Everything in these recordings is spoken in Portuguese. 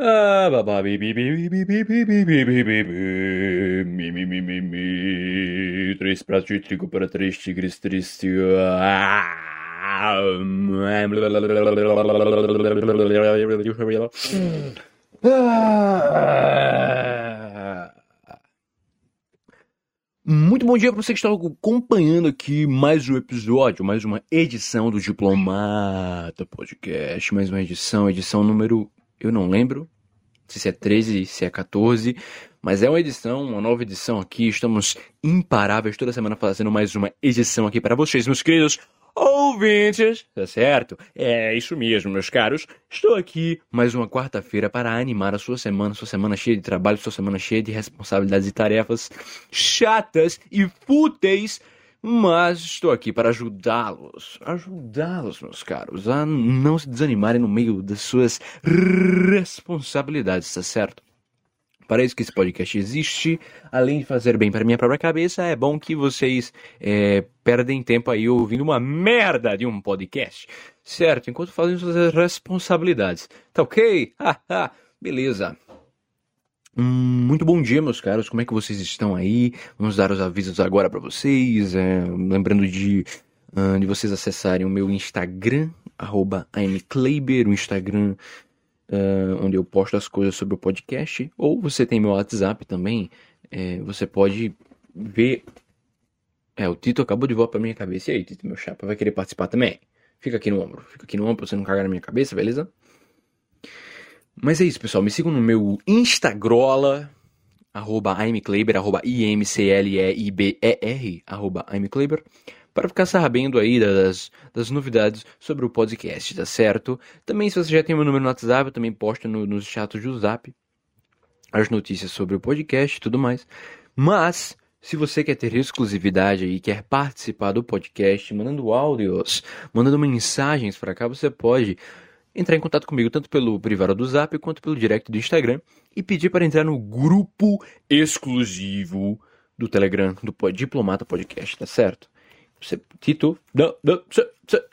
Ah, babá, três pratos de trigo para três tigres tristes. Muito bom dia para você que está acompanhando aqui mais um episódio, mais uma edição do Diplomata Podcast, mais uma edição, edição número eu não lembro se é 13, se é 14, mas é uma edição, uma nova edição aqui, estamos imparáveis toda semana fazendo mais uma edição aqui para vocês, meus queridos ouvintes, tá certo? É isso mesmo, meus caros. Estou aqui mais uma quarta-feira para animar a sua semana, sua semana cheia de trabalho, sua semana cheia de responsabilidades e tarefas chatas e fúteis. Mas estou aqui para ajudá-los, ajudá-los, meus caros, a não se desanimarem no meio das suas responsabilidades, tá certo? Para isso que esse podcast existe, além de fazer bem para minha própria cabeça, é bom que vocês é, perdem tempo aí ouvindo uma merda de um podcast, certo? Enquanto fazem suas responsabilidades. Tá ok? Beleza. Hum, muito bom dia, meus caros. Como é que vocês estão aí? Vamos dar os avisos agora para vocês. É, lembrando de, uh, de vocês acessarem o meu Instagram, arroba o Instagram uh, onde eu posto as coisas sobre o podcast. Ou você tem meu WhatsApp também. É, você pode ver. É, o Tito acabou de voar pra minha cabeça. E aí, Tito, meu chapa, vai querer participar também? Fica aqui no ombro. Fica aqui no ombro pra você não cagar na minha cabeça, beleza? Mas é isso, pessoal. Me sigam no meu Instagrola, arroba imkleber, arroba I-M-C-L-E-I-B-E-R, arroba imkleber para ficar sabendo aí das, das novidades sobre o podcast, tá certo? Também, se você já tem meu número no WhatsApp, eu também posto no, nos chats do Zap as notícias sobre o podcast e tudo mais. Mas, se você quer ter exclusividade e quer participar do podcast, mandando áudios, mandando mensagens para cá, você pode entrar em contato comigo tanto pelo privado do Zap quanto pelo direct do Instagram e pedir para entrar no grupo exclusivo do Telegram do Diplomata Podcast, tá certo? Você, Tito, não, não,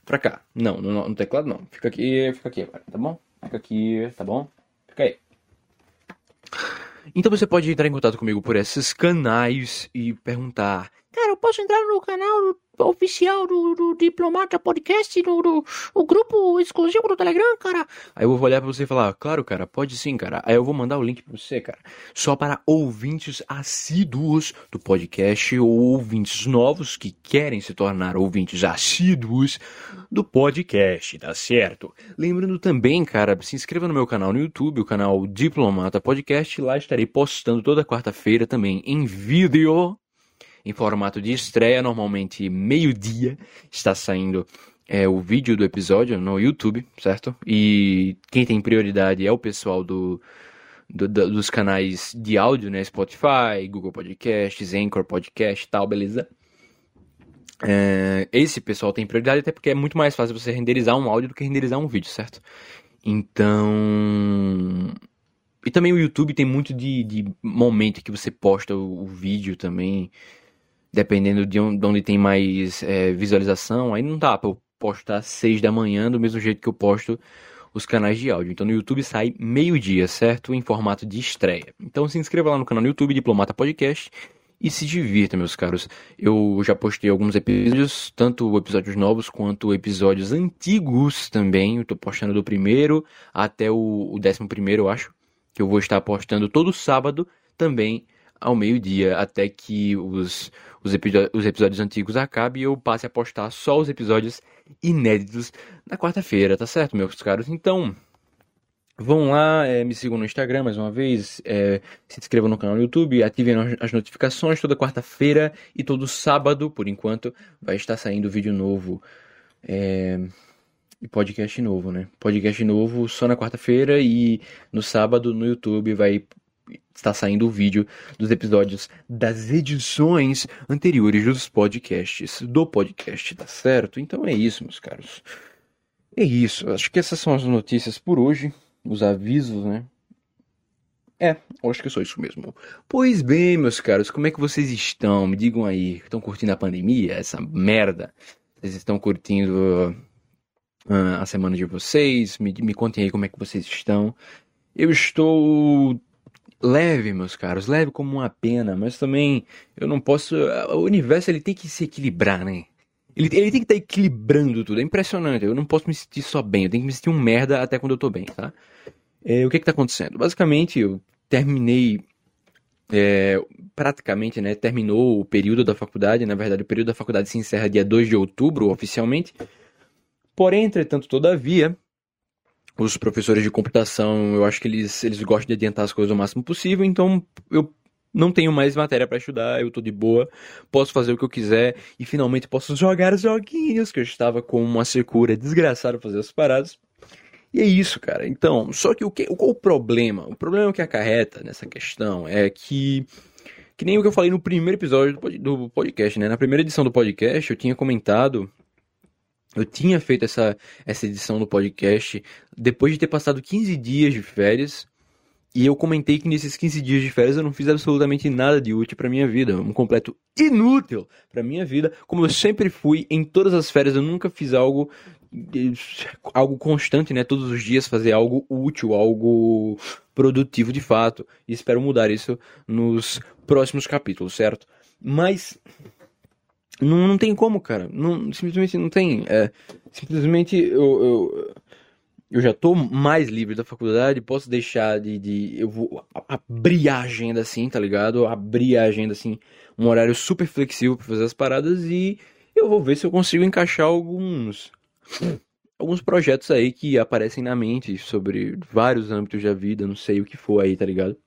pra cá. Não, no, no teclado não. Fica aqui, fica aqui agora, tá bom? Fica aqui, tá bom? Fica aí. Então você pode entrar em contato comigo por esses canais e perguntar: Cara, eu posso entrar no canal oficial do, do Diplomata Podcast, no, do, o grupo exclusivo do Telegram, cara. Aí eu vou olhar pra você e falar, claro, cara, pode sim, cara. Aí eu vou mandar o link pra você, cara. Só para ouvintes assíduos do podcast ou ouvintes novos que querem se tornar ouvintes assíduos do podcast, tá certo? Lembrando também, cara, se inscreva no meu canal no YouTube, o canal Diplomata Podcast. Lá estarei postando toda quarta-feira também em vídeo em formato de estreia, normalmente meio-dia, está saindo é, o vídeo do episódio no YouTube, certo? E quem tem prioridade é o pessoal do, do, do, dos canais de áudio, né? Spotify, Google Podcasts, Anchor Podcast tal, beleza? É, esse pessoal tem prioridade até porque é muito mais fácil você renderizar um áudio do que renderizar um vídeo, certo? Então. E também o YouTube tem muito de, de momento que você posta o, o vídeo também dependendo de onde tem mais é, visualização, aí não dá pra eu postar 6 da manhã do mesmo jeito que eu posto os canais de áudio. Então no YouTube sai meio-dia, certo? Em formato de estreia. Então se inscreva lá no canal no YouTube Diplomata Podcast e se divirta, meus caros. Eu já postei alguns episódios, tanto episódios novos quanto episódios antigos também. Eu tô postando do primeiro até o, o décimo primeiro, eu acho. Que eu vou estar postando todo sábado também ao meio-dia, até que os, os, os, episódios antigos acabem e eu passe a postar só os episódios inéditos na quarta-feira, tá certo, meus caros? Então, vão lá, é, me sigam no Instagram mais uma vez, é, se inscrevam no canal no YouTube, ativem as notificações toda quarta-feira e todo sábado, por enquanto, vai estar saindo vídeo novo. É, e podcast novo, né? Podcast novo só na quarta-feira e no sábado no YouTube vai está saindo o vídeo dos episódios das edições anteriores dos podcasts, do podcast, tá certo? Então é isso, meus caros. É isso, acho que essas são as notícias por hoje, os avisos, né? É, acho que é só isso mesmo. Pois bem, meus caros, como é que vocês estão? Me digam aí, estão curtindo a pandemia, essa merda? Vocês estão curtindo uh, a semana de vocês? Me, me contem aí como é que vocês estão. eu estou leve, meus caros, leve como uma pena, mas também eu não posso. O universo ele tem que se equilibrar, né? Ele, ele tem que estar tá equilibrando tudo. É impressionante. Eu não posso me sentir só bem. Eu tenho que me sentir um merda até quando eu tô bem, tá? É, o que que tá acontecendo? Basicamente, eu terminei. É, praticamente, né? Terminou o período da faculdade. Na verdade, o período da faculdade se encerra dia 2 de outubro, oficialmente. Porém, entretanto, todavia, os professores de computação, eu acho que eles, eles gostam de adiantar as coisas o máximo possível, então eu não tenho mais matéria para estudar, eu tô de boa, posso fazer o que eu quiser e finalmente posso jogar os joguinhos, que eu estava com uma secura desgraçada fazer as paradas. E é isso, cara. Então, só que o que, qual o problema? O problema que acarreta nessa questão é que que nem o que eu falei no primeiro episódio do podcast, né? Na primeira edição do podcast, eu tinha comentado eu tinha feito essa, essa edição do podcast depois de ter passado 15 dias de férias. E eu comentei que nesses 15 dias de férias eu não fiz absolutamente nada de útil para minha vida, um completo inútil para minha vida, como eu sempre fui em todas as férias, eu nunca fiz algo algo constante, né, todos os dias fazer algo útil, algo produtivo de fato. E espero mudar isso nos próximos capítulos, certo? Mas não, não tem como, cara. Não, simplesmente não tem. É, simplesmente eu, eu, eu já tô mais livre da faculdade, posso deixar de. de eu vou abrir a agenda assim, tá ligado? Abrir a agenda assim, um horário super flexível para fazer as paradas e eu vou ver se eu consigo encaixar alguns. Alguns projetos aí que aparecem na mente sobre vários âmbitos da vida, não sei o que for aí, tá ligado?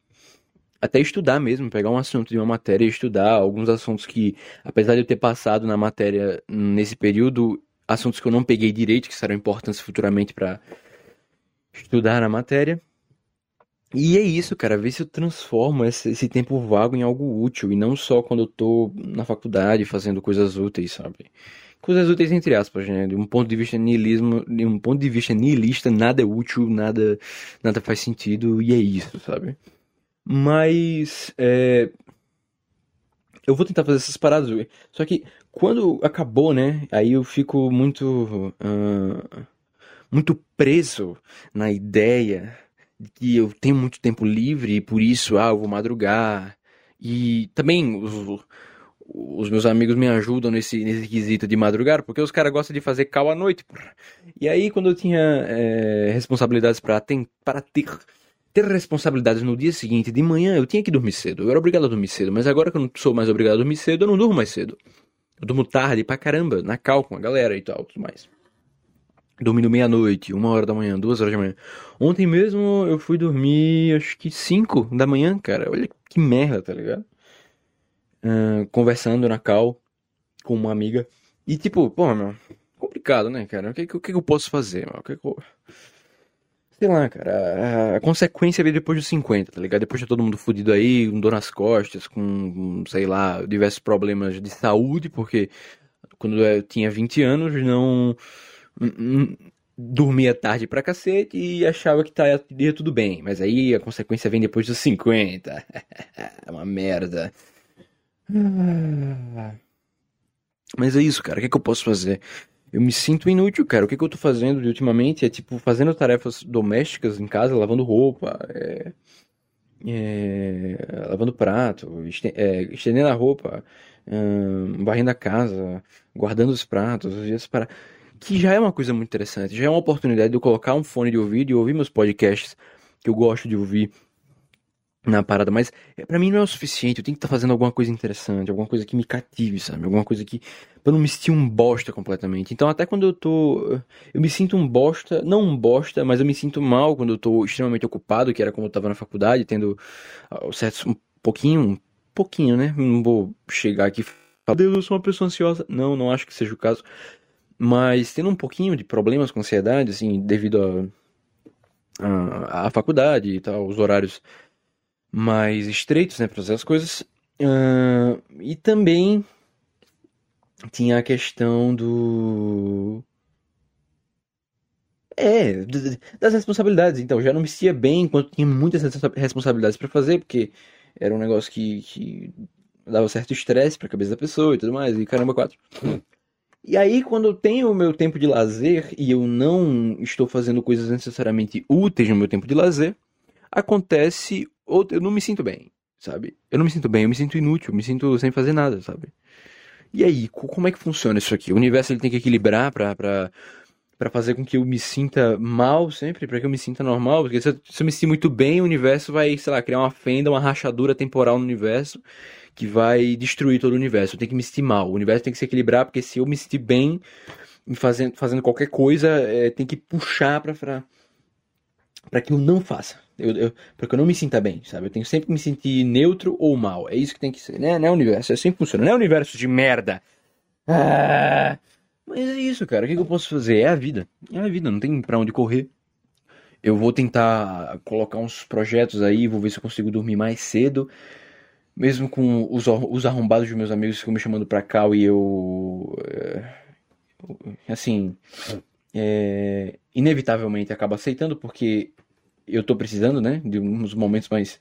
Até estudar mesmo, pegar um assunto de uma matéria e estudar alguns assuntos que, apesar de eu ter passado na matéria nesse período, assuntos que eu não peguei direito, que serão importantes futuramente para estudar na matéria. E é isso, cara, ver se eu transformo esse, esse, tempo vago em algo útil, e não só quando eu tô na faculdade fazendo coisas úteis, sabe? Coisas úteis entre aspas, né? De um ponto de vista nihilismo, de um ponto de vista nihilista, nada é útil, nada, nada faz sentido, e é isso, sabe? Mas. É... Eu vou tentar fazer essas paradas. Só que quando acabou, né? Aí eu fico muito. Uh, muito preso na ideia de que eu tenho muito tempo livre e por isso, ah, eu vou madrugar. E também os, os meus amigos me ajudam nesse, nesse quesito de madrugar, porque os caras gostam de fazer cal à noite. Porra. E aí, quando eu tinha é, responsabilidades para ter ter responsabilidades no dia seguinte, de manhã, eu tinha que dormir cedo. Eu era obrigado a dormir cedo, mas agora que eu não sou mais obrigado a dormir cedo, eu não durmo mais cedo. Eu durmo tarde pra caramba, na cal com a galera e tal, tudo mais. Dormindo meia-noite, uma hora da manhã, duas horas da manhã. Ontem mesmo eu fui dormir, acho que cinco da manhã, cara. Olha que merda, tá ligado? Uh, conversando na cal com uma amiga. E tipo, pô, meu, complicado, né, cara? O que, o que eu posso fazer, meu? O que, que eu... Sei lá, cara, a, a consequência veio depois dos 50, tá ligado? Depois de todo mundo fudido aí, com dor nas costas, com, sei lá, diversos problemas de saúde, porque quando eu tinha 20 anos não. dormia tarde pra cacete e achava que tá, ia tudo bem. Mas aí a consequência vem depois dos 50. é uma merda. Mas é isso, cara. O que, é que eu posso fazer? Eu me sinto inútil, cara. O que, que eu tô fazendo ultimamente? É, tipo, fazendo tarefas domésticas em casa, lavando roupa, é, é, lavando prato, é, estendendo a roupa, varrendo a casa, guardando os pratos, para que já é uma coisa muito interessante, já é uma oportunidade de eu colocar um fone de ouvido e ouvir meus podcasts que eu gosto de ouvir na parada, mas é, para mim não é o suficiente, eu tenho que estar tá fazendo alguma coisa interessante, alguma coisa que me cative, sabe? Alguma coisa que. pra não me sentir um bosta completamente. Então, até quando eu tô. Eu me sinto um bosta, não um bosta, mas eu me sinto mal quando eu tô extremamente ocupado, que era quando eu tava na faculdade, tendo uh, certos. um pouquinho, um pouquinho, né? Não vou chegar aqui falar, Deus, eu sou uma pessoa ansiosa. Não, não acho que seja o caso. Mas tendo um pouquinho de problemas com ansiedade, assim, devido a. a, a faculdade e tal, os horários mais estreitos, né, para fazer as coisas. Uh, e também tinha a questão do. É, das responsabilidades. Então, já não me sentia bem enquanto tinha muitas responsabilidades para fazer, porque era um negócio que, que dava certo estresse pra cabeça da pessoa e tudo mais, e caramba, quatro. E aí, quando eu tenho o meu tempo de lazer e eu não estou fazendo coisas necessariamente úteis no meu tempo de lazer, acontece, ou eu não me sinto bem, sabe? Eu não me sinto bem, eu me sinto inútil, eu me sinto sem fazer nada, sabe? E aí, como é que funciona isso aqui? O universo ele tem que equilibrar pra, pra, pra fazer com que eu me sinta mal sempre, pra que eu me sinta normal. Porque se eu, se eu me sentir muito bem, o universo vai, sei lá, criar uma fenda, uma rachadura temporal no universo que vai destruir todo o universo. Eu tenho que me sentir mal. O universo tem que se equilibrar, porque se eu me sentir bem fazendo, fazendo qualquer coisa, é, tem que puxar pra, pra, pra que eu não faça. Eu, eu, para que eu não me sinta bem, sabe? Eu tenho sempre que me sentir neutro ou mal. É isso que tem que ser, né? Não é universo, é assim que funciona. Não é universo de merda. Ah, mas é isso, cara. O que, que eu posso fazer? É a vida. É a vida, não tem pra onde correr. Eu vou tentar colocar uns projetos aí, vou ver se eu consigo dormir mais cedo. Mesmo com os, os arrombados dos meus amigos que ficam me chamando pra cá e eu. Assim. É, inevitavelmente acabo aceitando, porque eu tô precisando, né, de uns momentos mais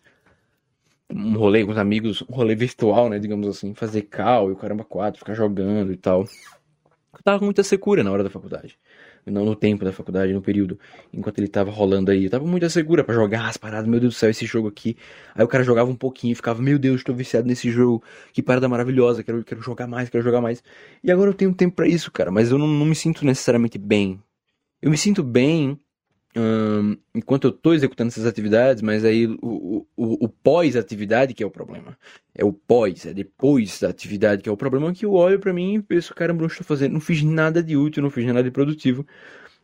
um rolê com os amigos, um rolê virtual, né, digamos assim, fazer cal e o caramba quatro, ficar jogando e tal. Eu tava com muita secura na hora da faculdade. Não no tempo da faculdade, no período, enquanto ele tava rolando aí. Eu tava muito segura para jogar as paradas, meu Deus do céu, esse jogo aqui. Aí o cara jogava um pouquinho e ficava, meu Deus, estou viciado nesse jogo, que parada maravilhosa, quero, quero jogar mais, quero jogar mais. E agora eu tenho tempo para isso, cara, mas eu não, não me sinto necessariamente bem. Eu me sinto bem enquanto eu estou executando essas atividades, mas aí o, o, o pós-atividade que é o problema. É o pós, é depois da atividade que é o problema, que eu olho para mim e penso, caramba, não estou fazendo, não fiz nada de útil, não fiz nada de produtivo.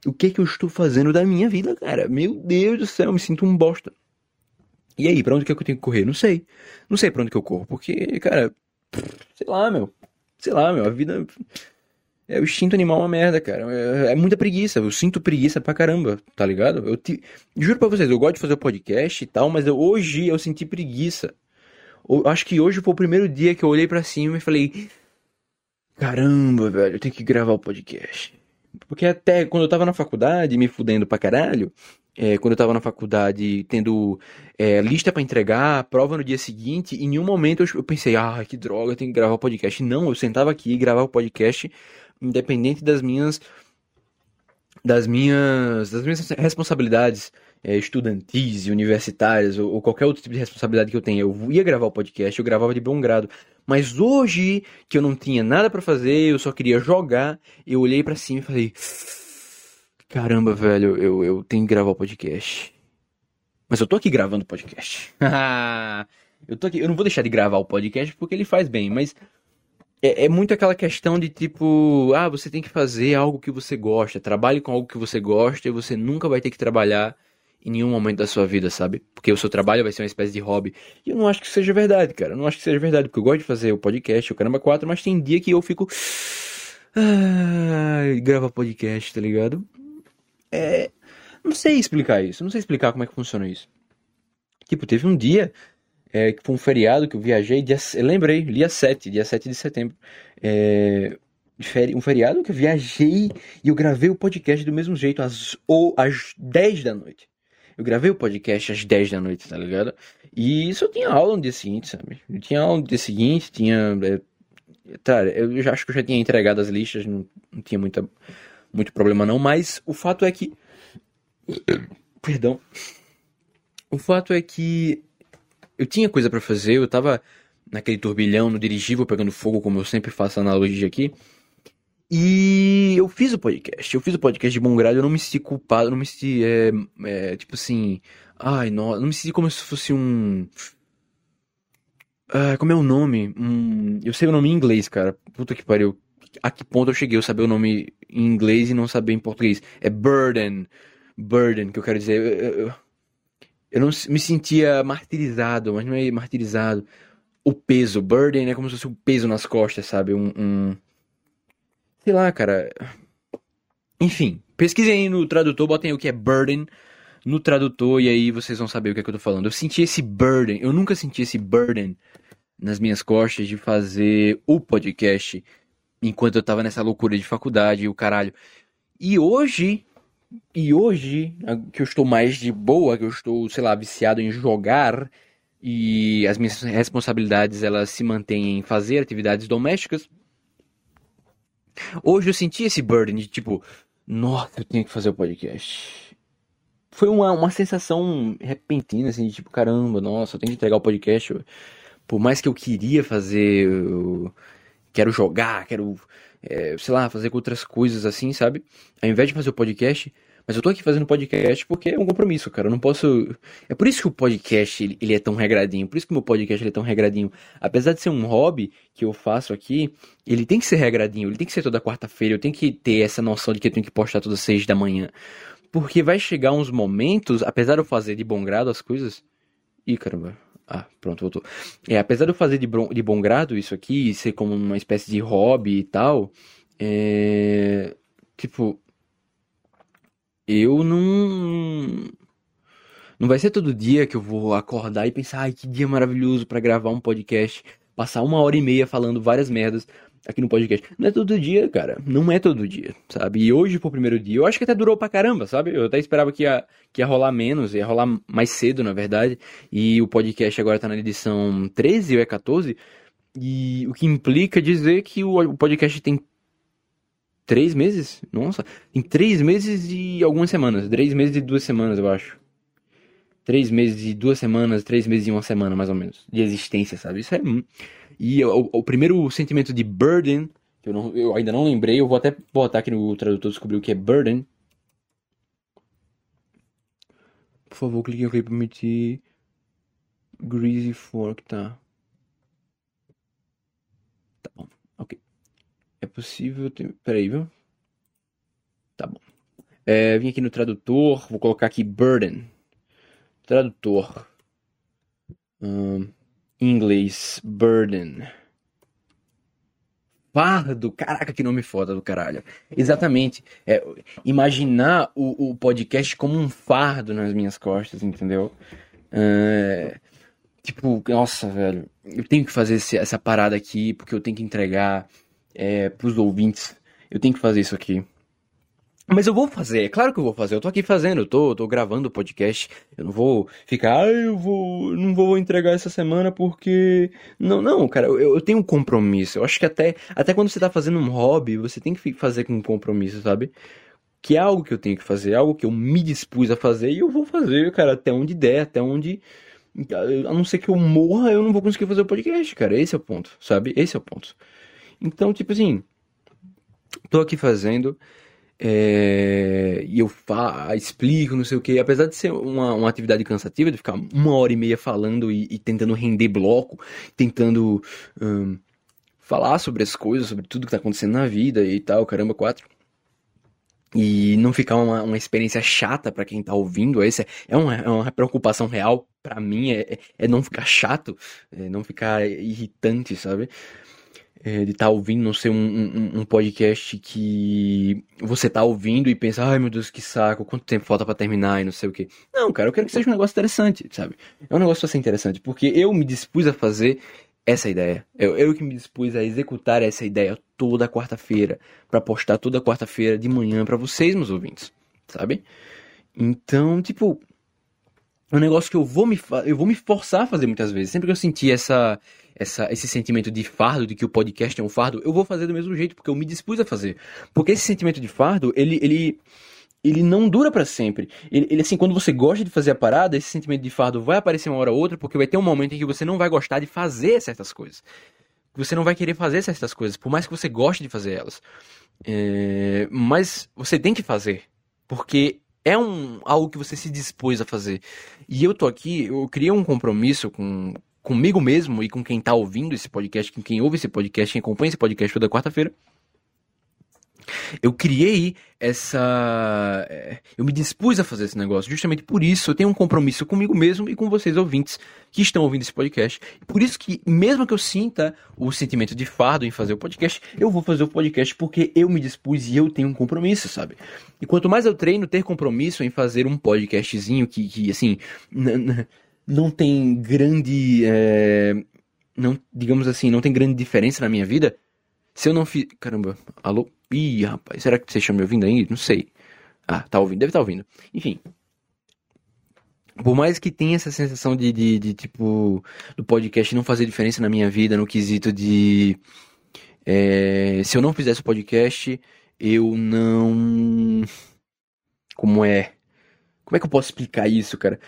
O que é que eu estou fazendo da minha vida, cara? Meu Deus do céu, eu me sinto um bosta. E aí, para onde que, é que eu tenho que correr? Não sei. Não sei para onde que eu corro, porque, cara, sei lá, meu. Sei lá, meu, a vida é, o instinto animal é uma merda, cara. É, é, muita preguiça. Eu sinto preguiça pra caramba, tá ligado? Eu te... juro pra vocês, eu gosto de fazer o podcast e tal, mas eu, hoje eu senti preguiça. Eu, acho que hoje foi o primeiro dia que eu olhei para cima e falei: Caramba, velho, eu tenho que gravar o podcast. Porque até quando eu tava na faculdade, me fudendo pra caralho, é, quando eu tava na faculdade, tendo é, lista para entregar, prova no dia seguinte, em nenhum momento eu, eu pensei, ah, que droga, eu tenho que gravar o podcast. Não, eu sentava aqui e gravava o podcast independente das minhas das minhas das minhas responsabilidades é, estudantis e universitárias ou, ou, qualquer outro tipo de responsabilidade que eu tenha, eu ia gravar o podcast, eu gravava de bom grado. Mas hoje que eu não tinha nada para fazer, eu só queria jogar, eu olhei para cima e falei: "Caramba, velho, eu, eu tenho que gravar o podcast". Mas eu tô aqui gravando o podcast. eu tô aqui, eu não vou deixar de gravar o podcast porque ele faz bem, mas é, é, muito aquela questão de tipo, ah, você tem que fazer algo que você gosta, trabalhe com algo que você gosta e você nunca vai ter que trabalhar em nenhum momento da sua vida, sabe? Porque o seu trabalho vai ser uma espécie de hobby. E eu não acho que seja verdade, cara. Eu não acho que seja verdade, porque eu gosto de fazer o podcast, o Caramba 4, mas tem dia que eu fico. Ah, grava podcast, tá ligado? É. Não sei explicar isso, não sei explicar como é que funciona isso. Tipo, teve um dia é, que foi um feriado que eu viajei, dia, eu lembrei, dia 7, dia 7 de setembro. É, um feriado que eu viajei e eu gravei o podcast do mesmo jeito, às, ou às 10 da noite. Eu gravei o podcast às 10 da noite, tá ligado? E eu tinha aula no dia seguinte, sabe? Eu tinha aula no dia seguinte, tinha. É, tá, eu já acho que eu já tinha entregado as listas, não, não tinha muita, muito problema não, mas o fato é que. Perdão. O fato é que eu tinha coisa para fazer, eu tava naquele turbilhão, no dirigível, pegando fogo, como eu sempre faço analogia aqui. E eu fiz o podcast. Eu fiz o podcast de bom grado, eu não me senti culpado, não me senti, é, é, tipo assim... Ai, não, não me senti como se fosse um... Ah, como é o nome? Eu sei o nome em inglês, cara. Puta que pariu. A que ponto eu cheguei? Eu saber o nome em inglês e não saber em português. É burden. Burden, que eu quero dizer. Eu, eu, eu não me sentia martirizado, mas não é martirizado. O peso, burden é como se fosse um peso nas costas, sabe? Um, um... Sei lá, cara. Enfim, pesquisem aí no tradutor, botem aí o que é burden no tradutor e aí vocês vão saber o que é que eu tô falando. Eu senti esse burden, eu nunca senti esse burden nas minhas costas de fazer o podcast enquanto eu tava nessa loucura de faculdade e o caralho. E hoje e hoje, que eu estou mais de boa, que eu estou, sei lá, viciado em jogar e as minhas responsabilidades elas se mantêm em fazer atividades domésticas. Hoje eu senti esse burden de tipo, nossa, eu tenho que fazer o podcast. foi uma, uma sensação repentina, assim, de tipo, caramba, nossa, eu tenho que entregar o podcast. Por mais que eu queria fazer, eu quero jogar, quero, é, sei lá, fazer outras coisas assim, sabe? Ao invés de fazer o podcast, mas eu tô aqui fazendo podcast porque é um compromisso, cara. Eu não posso. É por isso que o podcast ele, é tão regradinho. Por isso que o meu podcast ele é tão regradinho. Apesar de ser um hobby que eu faço aqui, ele tem que ser regradinho. Ele tem que ser toda quarta-feira. Eu tenho que ter essa noção de que eu tenho que postar todas as seis da manhã. Porque vai chegar uns momentos, apesar de eu fazer de bom grado as coisas. Ih, caramba. Ah, pronto, voltou. É, apesar de eu fazer de, de bom grado isso aqui, ser como uma espécie de hobby e tal, é. Tipo, eu não. Não vai ser todo dia que eu vou acordar e pensar, ai, que dia maravilhoso para gravar um podcast, passar uma hora e meia falando várias merdas aqui no podcast. Não é todo dia, cara. Não é todo dia, sabe? E hoje foi o primeiro dia. Eu acho que até durou pra caramba, sabe? Eu até esperava que ia, que ia rolar menos, ia rolar mais cedo, na verdade. E o podcast agora tá na edição 13 ou é 14. E o que implica dizer que o podcast tem Três meses? Nossa, em três meses e algumas semanas. Três meses e duas semanas, eu acho. Três meses e duas semanas, três meses e uma semana, mais ou menos, de existência, sabe? Isso é. E o, o primeiro sentimento de burden, que eu, não, eu ainda não lembrei, eu vou até botar aqui no tradutor descobrir o que é burden. Por favor, clique aqui para permitir. Greasy Fork, tá. Tá bom. É possível. Ter... Peraí, viu? Tá bom. É, vim aqui no tradutor, vou colocar aqui burden. Tradutor. Um, inglês, burden. Fardo, caraca, que nome foda do caralho. Exatamente. É, imaginar o, o podcast como um fardo nas minhas costas, entendeu? É, tipo, nossa, velho, eu tenho que fazer esse, essa parada aqui porque eu tenho que entregar é, pros ouvintes. Eu tenho que fazer isso aqui. Mas eu vou fazer, é claro que eu vou fazer. Eu tô aqui fazendo, eu tô, tô gravando o podcast. Eu não vou ficar, ah, eu vou, não vou entregar essa semana porque. Não, não, cara, eu, eu tenho um compromisso. Eu acho que até, até quando você tá fazendo um hobby, você tem que fazer com um compromisso, sabe? Que é algo que eu tenho que fazer, é algo que eu me dispus a fazer e eu vou fazer, cara, até onde der, até onde. A não ser que eu morra, eu não vou conseguir fazer o podcast, cara. Esse é o ponto, sabe? Esse é o ponto. Então, tipo assim, tô aqui fazendo é, e eu fa explico, não sei o que. Apesar de ser uma, uma atividade cansativa, de ficar uma hora e meia falando e, e tentando render bloco, tentando um, falar sobre as coisas, sobre tudo que tá acontecendo na vida e tal, caramba, quatro. E não ficar uma, uma experiência chata para quem tá ouvindo, essa é uma, é uma preocupação real para mim, é, é não ficar chato, é não ficar irritante, sabe? É, de estar tá ouvindo, não ser um, um, um, podcast que você tá ouvindo e pensa, ai meu Deus, que saco, quanto tempo falta para terminar e não sei o que. Não, cara, eu quero que seja um negócio interessante, sabe? É um negócio pra ser interessante, porque eu me dispus a fazer essa ideia. Eu, eu que me dispus a executar essa ideia toda quarta-feira, para postar toda quarta-feira de manhã para vocês, meus ouvintes, sabe? Então, tipo, é um negócio que eu vou me, eu vou me forçar a fazer muitas vezes. Sempre que eu sentir essa, essa, esse sentimento de fardo, de que o podcast é um fardo, eu vou fazer do mesmo jeito, porque eu me dispus a fazer. Porque esse sentimento de fardo, ele, ele, ele não dura para sempre. Ele, ele, assim, quando você gosta de fazer a parada, esse sentimento de fardo vai aparecer uma hora ou outra, porque vai ter um momento em que você não vai gostar de fazer certas coisas. Você não vai querer fazer certas coisas, por mais que você goste de fazer elas. É, mas você tem que fazer. Porque é um, algo que você se dispôs a fazer. E eu tô aqui, eu criei um compromisso com comigo mesmo e com quem tá ouvindo esse podcast, com quem ouve esse podcast, quem acompanha esse podcast toda quarta-feira. Eu criei essa. É, eu me dispus a fazer esse negócio. Justamente por isso eu tenho um compromisso comigo mesmo e com vocês ouvintes que estão ouvindo esse podcast. Por isso que, mesmo que eu sinta o sentimento de fardo em fazer o podcast, eu vou fazer o podcast porque eu me dispus e eu tenho um compromisso, sabe? E quanto mais eu treino ter compromisso em fazer um podcastzinho que, que assim, não tem grande. É, não, digamos assim, não tem grande diferença na minha vida. Se eu não fiz. Caramba, alô? Ih, rapaz, será que vocês estão me ouvindo ainda? Não sei. Ah, tá ouvindo, deve estar tá ouvindo. Enfim. Por mais que tenha essa sensação de, de, de, tipo, do podcast não fazer diferença na minha vida, no quesito de. É, se eu não fizesse o podcast, eu não. Como é? Como é que eu posso explicar isso, cara?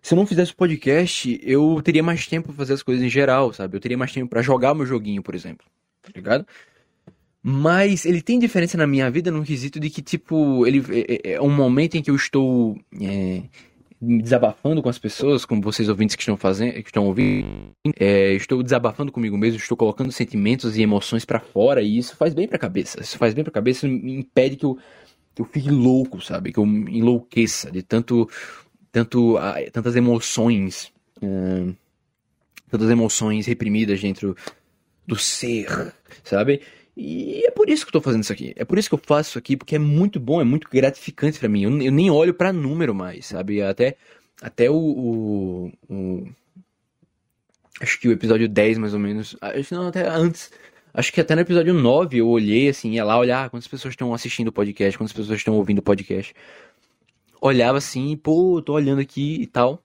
Se eu não fizesse o podcast, eu teria mais tempo pra fazer as coisas em geral, sabe? Eu teria mais tempo para jogar meu joguinho, por exemplo. Tá ligado? Mas ele tem diferença na minha vida no quesito de que, tipo, ele é, é, é um momento em que eu estou é, desabafando com as pessoas, com vocês ouvintes que estão fazendo, que estão ouvindo. É, estou desabafando comigo mesmo, estou colocando sentimentos e emoções para fora e isso faz bem pra cabeça. Isso faz bem pra cabeça me impede que eu, que eu fique louco, sabe? Que eu enlouqueça de tanto, tanto, tantas emoções, tantas emoções reprimidas dentro do ser, sabe? E é por isso que eu tô fazendo isso aqui. É por isso que eu faço isso aqui, porque é muito bom, é muito gratificante para mim. Eu, eu, nem olho para número mais, sabe? Até, até o, o, o, Acho que o episódio 10, mais ou menos. Acho não, até antes. Acho que até no episódio 9 eu olhei assim, ia lá olhar quantas pessoas estão assistindo o podcast, quantas pessoas estão ouvindo o podcast. Olhava assim, pô, tô olhando aqui e tal.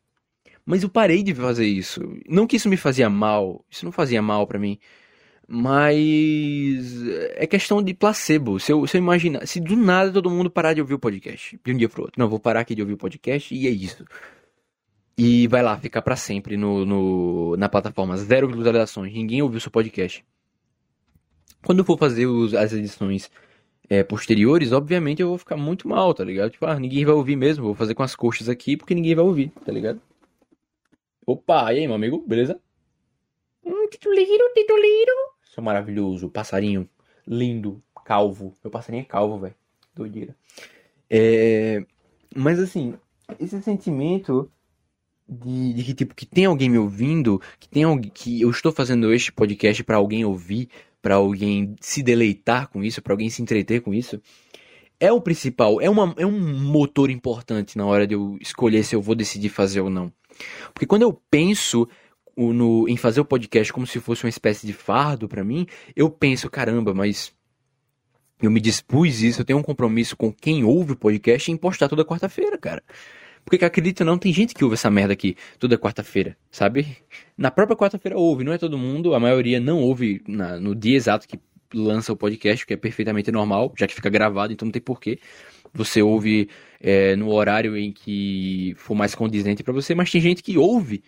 Mas eu parei de fazer isso. Não que isso me fazia mal, isso não fazia mal para mim. Mas é questão de placebo. Se eu, se eu imaginar, se do nada todo mundo parar de ouvir o podcast, de um dia pro outro, não, vou parar aqui de ouvir o podcast e é isso. E vai lá, ficar para sempre no, no, na plataforma, zero visualizações, ninguém ouviu seu podcast. Quando eu for fazer os, as edições é, posteriores, obviamente eu vou ficar muito mal, tá ligado? Tipo, ah, ninguém vai ouvir mesmo, vou fazer com as coxas aqui porque ninguém vai ouvir, tá ligado? Opa, e aí, meu amigo, beleza? Hum, tituleiro, tituleiro. Seu maravilhoso, passarinho lindo, calvo. Meu passarinho é calvo, velho. Doideira. É... Mas assim, esse sentimento de, de, que tipo que tem alguém me ouvindo, que tem alguém que eu estou fazendo este podcast para alguém ouvir, para alguém se deleitar com isso, para alguém se entreter com isso, é o principal, é, uma, é um motor importante na hora de eu escolher se eu vou decidir fazer ou não. Porque quando eu penso no, em fazer o podcast como se fosse uma espécie de fardo para mim, eu penso, caramba, mas eu me dispus isso, eu tenho um compromisso com quem ouve o podcast em postar toda quarta-feira, cara. Porque que acredita não, tem gente que ouve essa merda aqui toda quarta-feira, sabe? Na própria quarta-feira ouve, não é todo mundo, a maioria não ouve na, no dia exato que lança o podcast, que é perfeitamente normal, já que fica gravado, então não tem porquê. Você ouve é, no horário em que for mais condizente para você, mas tem gente que ouve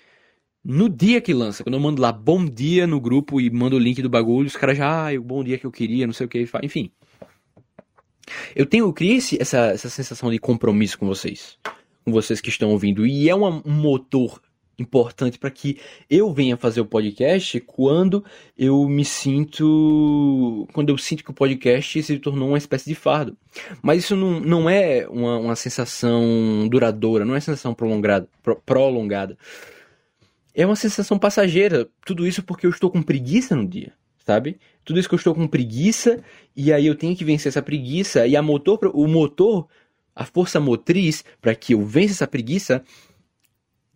no dia que lança, quando eu mando lá bom dia no grupo e mando o link do bagulho, os caras já, ah, o bom dia que eu queria, não sei o que, enfim. Eu tenho, eu criei essa, essa sensação de compromisso com vocês, com vocês que estão ouvindo, e é um motor importante para que eu venha fazer o podcast quando eu me sinto. Quando eu sinto que o podcast se tornou uma espécie de fardo. Mas isso não, não é uma, uma sensação duradoura, não é sensação prolongada. Pro, prolongada é uma sensação passageira. Tudo isso porque eu estou com preguiça no dia, sabe? Tudo isso que eu estou com preguiça e aí eu tenho que vencer essa preguiça e a motor, o motor, a força motriz para que eu vença essa preguiça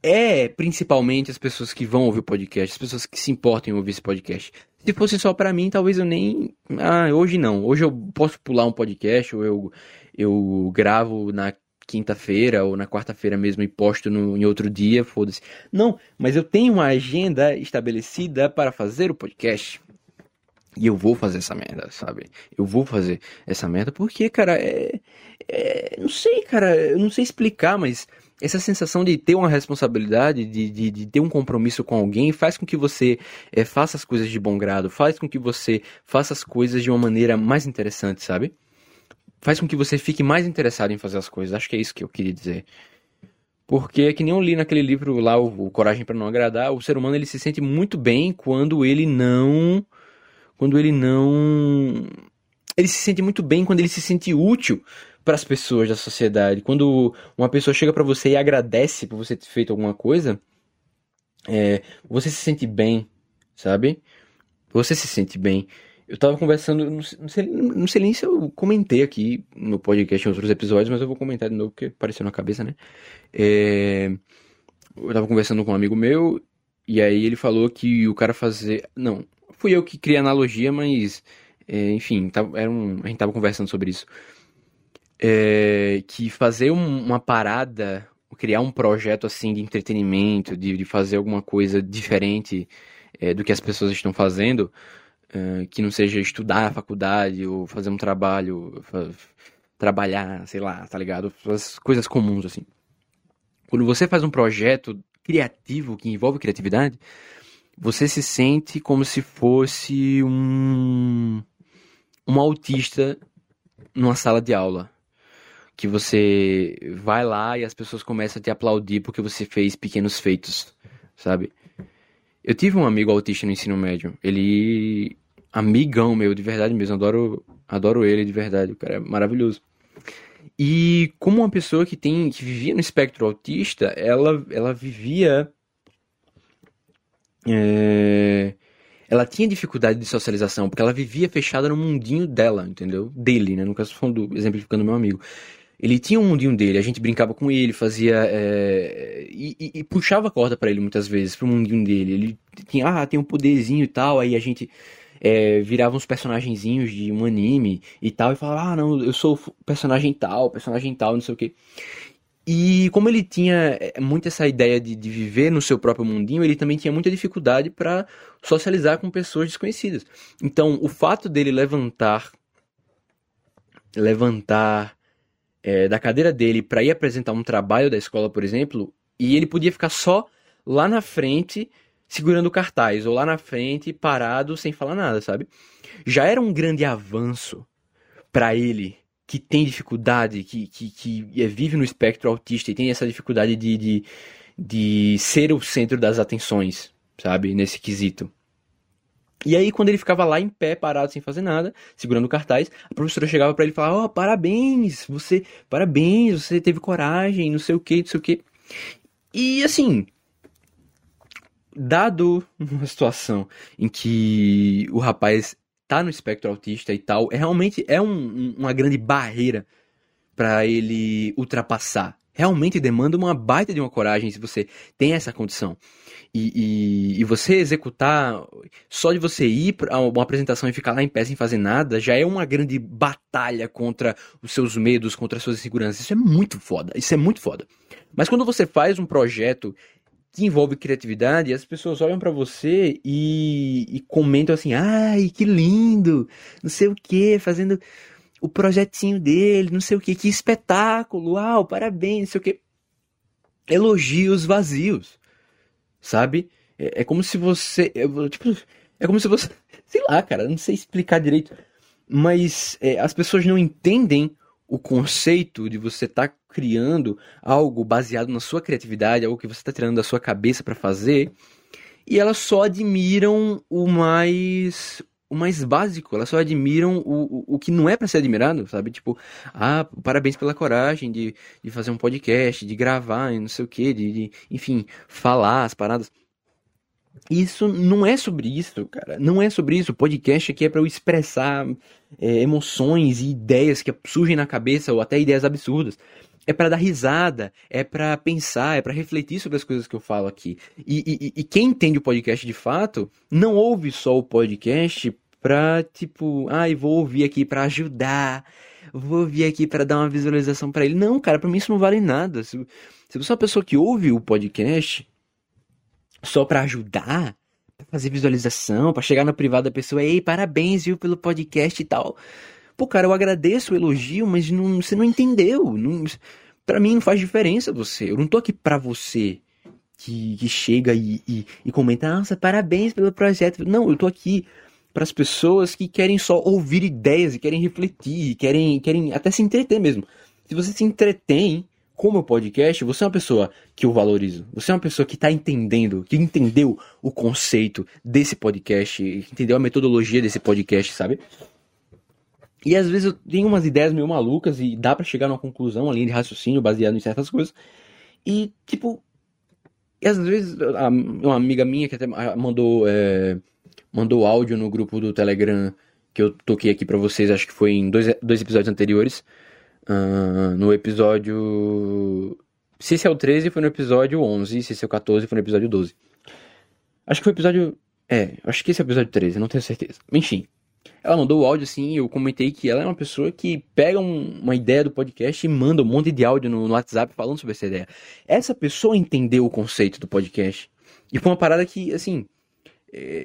é principalmente as pessoas que vão ouvir o podcast, as pessoas que se importam em ouvir esse podcast. Se fosse só para mim, talvez eu nem. Ah, hoje não. Hoje eu posso pular um podcast, ou eu, eu gravo na quinta-feira ou na quarta-feira mesmo e posto no, em outro dia, foda-se. Não, mas eu tenho uma agenda estabelecida para fazer o podcast. E eu vou fazer essa merda, sabe? Eu vou fazer essa merda porque, cara, é. é não sei, cara, eu não sei explicar, mas essa sensação de ter uma responsabilidade, de, de, de, ter um compromisso com alguém, faz com que você é, faça as coisas de bom grado, faz com que você faça as coisas de uma maneira mais interessante, sabe? faz com que você fique mais interessado em fazer as coisas. Acho que é isso que eu queria dizer. Porque é que nem eu li naquele livro lá, o, Coragem para não agradar, o ser humano ele se sente muito bem quando ele não quando ele não ele se sente muito bem quando ele se sente útil para as pessoas da sociedade. Quando uma pessoa chega para você e agradece por você ter feito alguma coisa, é, você se sente bem, sabe? Você se sente bem. Eu tava conversando, não sei, não sei nem se eu comentei aqui no podcast em outros episódios, mas eu vou comentar de novo porque apareceu na cabeça, né? É, eu tava conversando com um amigo meu e aí ele falou que o cara fazer. Não, fui eu que criei a analogia, mas. É, enfim, tava, era um, a gente tava conversando sobre isso. É, que fazer um, uma parada, criar um projeto assim de entretenimento, de, de fazer alguma coisa diferente é, do que as pessoas estão fazendo uh, que não seja estudar na faculdade ou fazer um trabalho, trabalhar, sei lá, tá ligado? As coisas comuns, assim. Quando você faz um projeto criativo que envolve criatividade, você se sente como se fosse um um autista numa sala de aula. Que você vai lá e as pessoas começam a te aplaudir porque você fez pequenos feitos, sabe? Eu tive um amigo autista no ensino médio. Ele. Amigão meu, de verdade mesmo. Adoro, adoro ele de verdade. O cara é maravilhoso. E como uma pessoa que tem que vivia no espectro autista, ela, ela vivia. É, ela tinha dificuldade de socialização, porque ela vivia fechada no mundinho dela, entendeu? Dele, né? No caso, falando, exemplificando meu amigo. Ele tinha um mundinho dele, a gente brincava com ele, fazia. É, e, e, e, puxava a corda para ele muitas vezes, pro mundinho dele. Ele tinha, ah, tem um poderzinho e tal, aí a gente é, virava uns personagenzinhos de um anime e tal, e falava, ah, não, eu sou personagem tal, personagem tal, não sei o que. E como ele tinha é, muito essa ideia de, de viver no seu próprio mundinho, ele também tinha muita dificuldade para socializar com pessoas desconhecidas. Então, o fato dele levantar levantar é, da cadeira dele para ir apresentar um trabalho da escola, por exemplo, e ele podia ficar só lá na frente segurando cartaz, ou lá na frente, parado, sem falar nada, sabe? Já era um grande avanço para ele, que tem dificuldade, que, que, que vive no espectro autista e tem essa dificuldade de, de, de ser o centro das atenções, sabe? Nesse quesito. E aí, quando ele ficava lá em pé, parado, sem fazer nada, segurando o cartaz, a professora chegava para ele e falava: Ó, oh, parabéns, você, parabéns, você teve coragem, não sei o que, não sei o que. E assim, dado uma situação em que o rapaz tá no espectro autista e tal, é realmente é um, uma grande barreira para ele ultrapassar. Realmente demanda uma baita de uma coragem se você tem essa condição. E, e, e você executar, só de você ir para uma apresentação e ficar lá em pé sem fazer nada, já é uma grande batalha contra os seus medos, contra as suas inseguranças. Isso é muito foda. Isso é muito foda. Mas quando você faz um projeto que envolve criatividade, as pessoas olham para você e, e, comentam assim: ai, que lindo, não sei o que, fazendo o projetinho dele, não sei o que, que espetáculo, uau, parabéns, não sei o que. Elogios vazios, sabe? É, é como se você. É, tipo, é como se você. Sei lá, cara, não sei explicar direito. Mas é, as pessoas não entendem o conceito de você estar tá criando algo baseado na sua criatividade, algo que você está tirando da sua cabeça para fazer, e elas só admiram o mais o mais básico, elas só admiram o, o, o que não é para ser admirado, sabe? Tipo, ah, parabéns pela coragem de, de fazer um podcast, de gravar, não sei o que, de, de, enfim, falar as paradas. Isso não é sobre isso, cara. Não é sobre isso. O podcast aqui é para eu expressar é, emoções e ideias que surgem na cabeça ou até ideias absurdas. É para dar risada, é para pensar, é para refletir sobre as coisas que eu falo aqui. E, e, e, quem entende o podcast de fato não ouve só o podcast pra tipo, ai, ah, vou ouvir aqui para ajudar, vou ouvir aqui para dar uma visualização para ele. Não, cara, para mim isso não vale nada. Se, se você é uma pessoa que ouve o podcast só para ajudar, pra fazer visualização, para chegar no privado da pessoa, ei, parabéns, viu, pelo podcast e tal. Pô, cara, eu agradeço o elogio, mas não, você não entendeu. Não, para mim não faz diferença você. Eu não tô aqui pra você que, que chega e, e, e comenta, nossa, parabéns pelo projeto. Não, eu tô aqui para as pessoas que querem só ouvir ideias e querem refletir, querem, querem até se entreter mesmo. Se você se entretém com o meu podcast, você é uma pessoa que eu valorizo. Você é uma pessoa que está entendendo, que entendeu o conceito desse podcast, entendeu a metodologia desse podcast, sabe? E às vezes eu tenho umas ideias meio malucas e dá para chegar numa conclusão, linha de raciocínio baseado em certas coisas. E, tipo, e às vezes uma amiga minha que até mandou, é, mandou áudio no grupo do Telegram que eu toquei aqui para vocês, acho que foi em dois, dois episódios anteriores. Uh, no episódio. Se esse é o 13, foi no episódio 11. Se esse é o 14, foi no episódio 12. Acho que foi o episódio. É, acho que esse é o episódio 13, não tenho certeza. Enfim. Ela mandou o áudio assim, eu comentei que ela é uma pessoa que pega um, uma ideia do podcast e manda um monte de áudio no, no WhatsApp falando sobre essa ideia. Essa pessoa entendeu o conceito do podcast. E foi uma parada que, assim,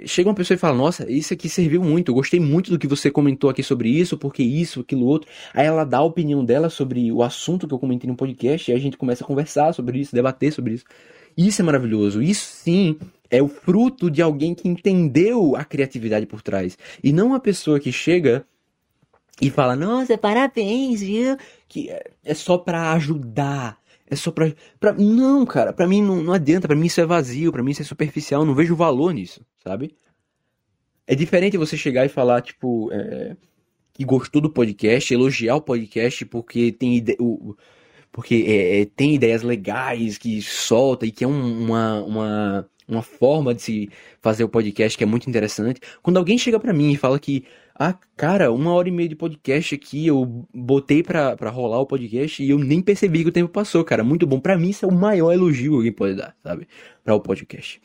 chega uma pessoa e fala, nossa, isso aqui serviu muito, eu gostei muito do que você comentou aqui sobre isso, porque isso, aquilo, outro. Aí ela dá a opinião dela sobre o assunto que eu comentei no podcast, e a gente começa a conversar sobre isso, debater sobre isso. Isso é maravilhoso. Isso sim é o fruto de alguém que entendeu a criatividade por trás. E não uma pessoa que chega e fala, nossa, parabéns, viu? Que é, é só pra ajudar. É só pra. pra... Não, cara, pra mim não, não adianta, pra mim isso é vazio, pra mim isso é superficial, não vejo valor nisso, sabe? É diferente você chegar e falar, tipo, é, que gostou do podcast, elogiar o podcast porque tem ide... porque é, é, tem ideias legais que solta e que é um, uma, uma, uma forma de se fazer o podcast que é muito interessante. Quando alguém chega para mim e fala que ah, cara, uma hora e meia de podcast aqui, eu botei pra, pra rolar o podcast e eu nem percebi que o tempo passou, cara. Muito bom. Pra mim, isso é o maior elogio que alguém pode dar, sabe? Pra o podcast.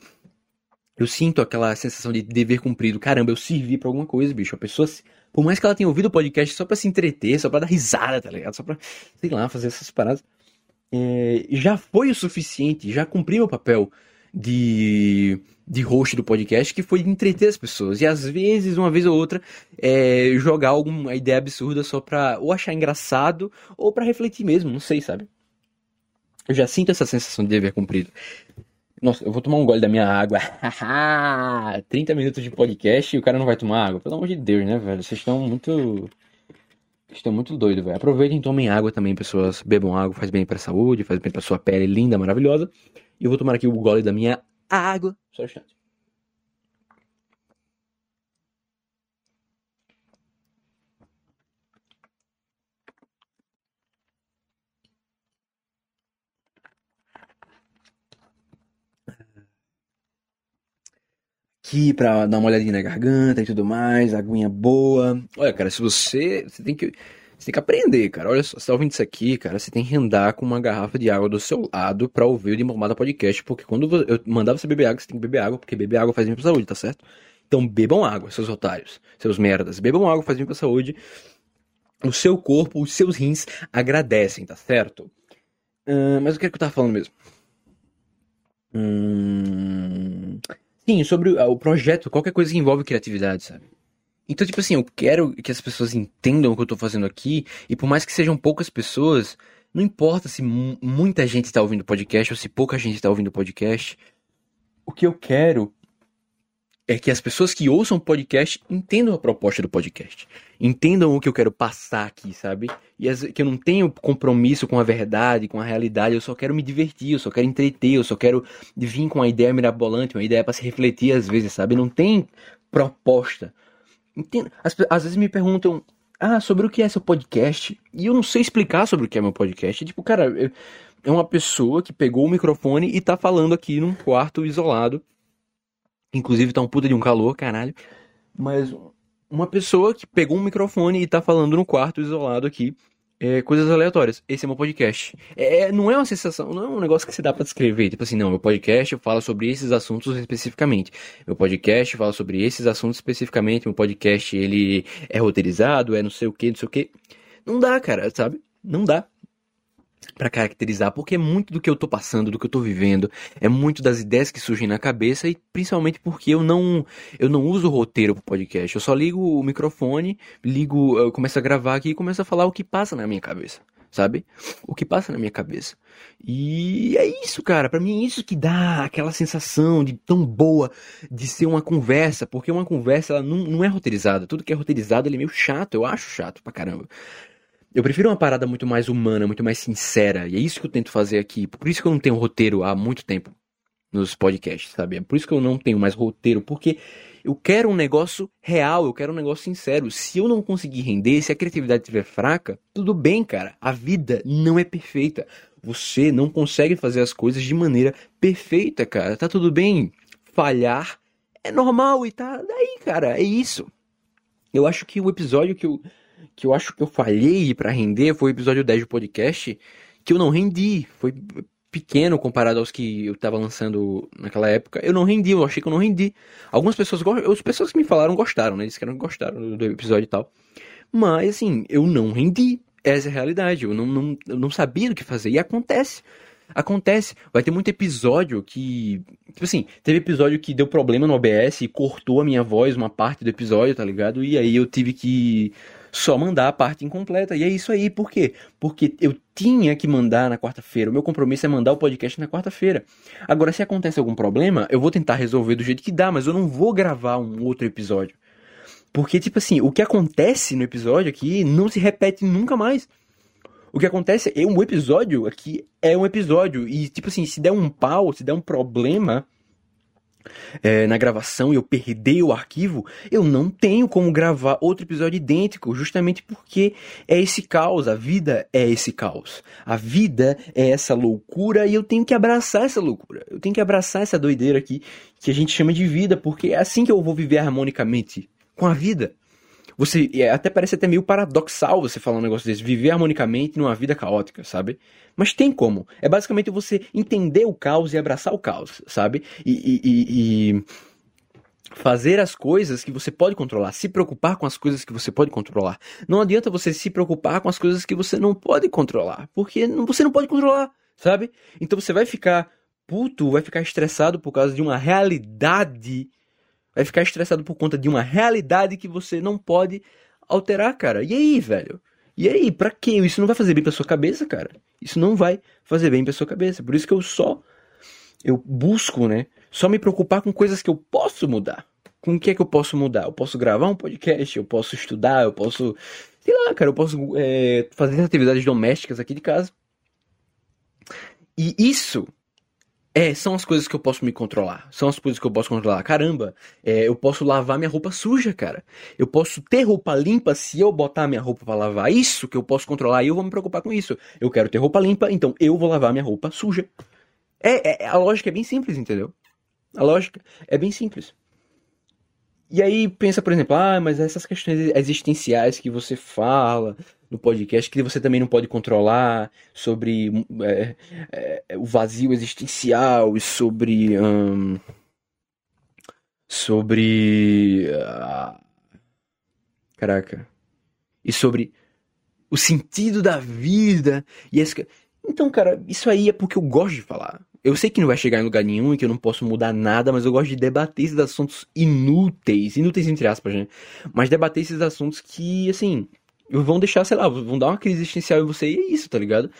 Eu sinto aquela sensação de dever cumprido. Caramba, eu servi pra alguma coisa, bicho. A pessoa, por mais que ela tenha ouvido o podcast só pra se entreter, só pra dar risada, tá ligado? Só pra, sei lá, fazer essas paradas. É, já foi o suficiente, já cumpri meu papel de, de host do podcast, que foi entreter as pessoas. E às vezes, uma vez ou outra, é, jogar alguma ideia absurda só pra ou achar engraçado ou para refletir mesmo, não sei, sabe? Eu já sinto essa sensação de dever cumprido. Nossa, eu vou tomar um gole da minha água. 30 minutos de podcast e o cara não vai tomar água. Pelo amor de Deus, né, velho? Vocês estão muito. Estão muito doidos, velho. Aproveitem e tomem água também, pessoas. Bebam água, faz bem pra saúde, faz bem pra sua pele linda, maravilhosa. E eu vou tomar aqui o gole da minha água. Só um aqui pra dar uma olhadinha na garganta e tudo mais, aguinha boa. Olha, cara, se você. Você tem que. Você tem que aprender, cara. Olha só, você tá ouvindo isso aqui, cara, você tem que andar com uma garrafa de água do seu lado pra ouvir o de Informada Podcast, porque quando eu mandar você beber água, você tem que beber água, porque beber água faz bem pra saúde, tá certo? Então bebam água, seus otários, seus merdas. Bebam água, faz bem pra saúde. O seu corpo, os seus rins agradecem, tá certo? Uh, mas o que é que eu tava falando mesmo? Hum... Sim, sobre o projeto, qualquer coisa que envolve criatividade, sabe? Então, tipo assim, eu quero que as pessoas entendam o que eu tô fazendo aqui, e por mais que sejam poucas pessoas, não importa se muita gente está ouvindo o podcast ou se pouca gente está ouvindo o podcast. O que eu quero é que as pessoas que ouçam o podcast entendam a proposta do podcast. Entendam o que eu quero passar aqui, sabe? E as, que eu não tenho compromisso com a verdade, com a realidade, eu só quero me divertir, eu só quero entreter, eu só quero vir com uma ideia mirabolante, uma ideia para se refletir às vezes, sabe? Não tem proposta. Entendo. Às, às vezes me perguntam, ah, sobre o que é seu podcast? E eu não sei explicar sobre o que é meu podcast. Tipo, cara, é uma pessoa que pegou o microfone e tá falando aqui num quarto isolado. Inclusive tá um puta de um calor, caralho. Mas uma pessoa que pegou um microfone e tá falando no quarto isolado aqui é, coisas aleatórias. Esse é meu podcast. É, é, não é uma sensação, não é um negócio que se dá para descrever. Tipo assim, não, meu podcast fala sobre esses assuntos especificamente. Meu podcast fala sobre esses assuntos especificamente. Meu podcast, ele é roteirizado, é não sei o que, não sei o que. Não dá, cara, sabe? Não dá para caracterizar, porque é muito do que eu tô passando, do que eu tô vivendo, é muito das ideias que surgem na cabeça e principalmente porque eu não eu não uso roteiro pro podcast. Eu só ligo o microfone, ligo, eu começo a gravar aqui e começo a falar o que passa na minha cabeça, sabe? O que passa na minha cabeça. E é isso, cara, para mim é isso que dá aquela sensação de tão boa de ser uma conversa, porque uma conversa ela não, não é roteirizada. Tudo que é roteirizado ele é meio chato, eu acho chato pra caramba. Eu prefiro uma parada muito mais humana, muito mais sincera. E é isso que eu tento fazer aqui. Por isso que eu não tenho roteiro há muito tempo nos podcasts, sabe? É por isso que eu não tenho mais roteiro, porque eu quero um negócio real, eu quero um negócio sincero. Se eu não conseguir render, se a criatividade estiver fraca, tudo bem, cara. A vida não é perfeita. Você não consegue fazer as coisas de maneira perfeita, cara. Tá tudo bem. Falhar é normal e tá daí, cara. É isso. Eu acho que o episódio que eu que eu acho que eu falhei para render foi o episódio 10 do podcast, que eu não rendi. Foi pequeno comparado aos que eu tava lançando naquela época. Eu não rendi, eu achei que eu não rendi. Algumas pessoas, as pessoas que me falaram gostaram, né? Eles que gostaram do episódio e tal. Mas, assim, eu não rendi. Essa é a realidade. Eu não, não, eu não sabia o que fazer. E acontece. Acontece. Vai ter muito episódio que. Tipo assim, teve episódio que deu problema no OBS e cortou a minha voz, uma parte do episódio, tá ligado? E aí eu tive que só mandar a parte incompleta. E é isso aí, por quê? Porque eu tinha que mandar na quarta-feira. O meu compromisso é mandar o podcast na quarta-feira. Agora, se acontece algum problema, eu vou tentar resolver do jeito que dá, mas eu não vou gravar um outro episódio. Porque, tipo assim, o que acontece no episódio aqui não se repete nunca mais. O que acontece é um episódio aqui é um episódio. E, tipo assim, se der um pau, se der um problema é, na gravação e eu perder o arquivo, eu não tenho como gravar outro episódio idêntico, justamente porque é esse caos. A vida é esse caos. A vida é essa loucura e eu tenho que abraçar essa loucura. Eu tenho que abraçar essa doideira aqui que a gente chama de vida, porque é assim que eu vou viver harmonicamente com a vida. Você é, até parece até meio paradoxal você falar um negócio desse, viver harmonicamente numa vida caótica, sabe? Mas tem como. É basicamente você entender o caos e abraçar o caos, sabe? E, e, e, e fazer as coisas que você pode controlar, se preocupar com as coisas que você pode controlar. Não adianta você se preocupar com as coisas que você não pode controlar, porque você não pode controlar, sabe? Então você vai ficar puto, vai ficar estressado por causa de uma realidade Vai ficar estressado por conta de uma realidade que você não pode alterar, cara. E aí, velho? E aí, pra quê? Isso não vai fazer bem pra sua cabeça, cara. Isso não vai fazer bem pra sua cabeça. Por isso que eu só. Eu busco, né? Só me preocupar com coisas que eu posso mudar. Com o que é que eu posso mudar? Eu posso gravar um podcast, eu posso estudar, eu posso. Sei lá, cara, eu posso é, fazer atividades domésticas aqui de casa. E isso é, são as coisas que eu posso me controlar. São as coisas que eu posso controlar. Caramba, é, eu posso lavar minha roupa suja, cara. Eu posso ter roupa limpa se eu botar minha roupa para lavar. Isso que eu posso controlar e eu vou me preocupar com isso. Eu quero ter roupa limpa, então eu vou lavar minha roupa suja. É, é a lógica é bem simples, entendeu? A lógica é bem simples. E aí pensa, por exemplo, ah, mas essas questões existenciais que você fala, no podcast que você também não pode controlar sobre é, é, o vazio existencial e sobre hum, sobre uh, caraca e sobre o sentido da vida e esse... então cara isso aí é porque eu gosto de falar eu sei que não vai chegar em lugar nenhum e que eu não posso mudar nada, mas eu gosto de debater esses assuntos inúteis, inúteis entre aspas, né? Mas debater esses assuntos que, assim, vão deixar, sei lá, vão dar uma crise existencial em você e é isso, tá ligado?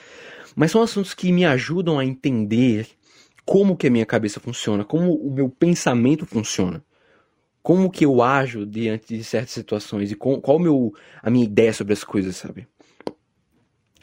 Mas são assuntos que me ajudam a entender como que a minha cabeça funciona, como o meu pensamento funciona. Como que eu ajo diante de certas situações e com, qual meu, a minha ideia sobre as coisas, sabe?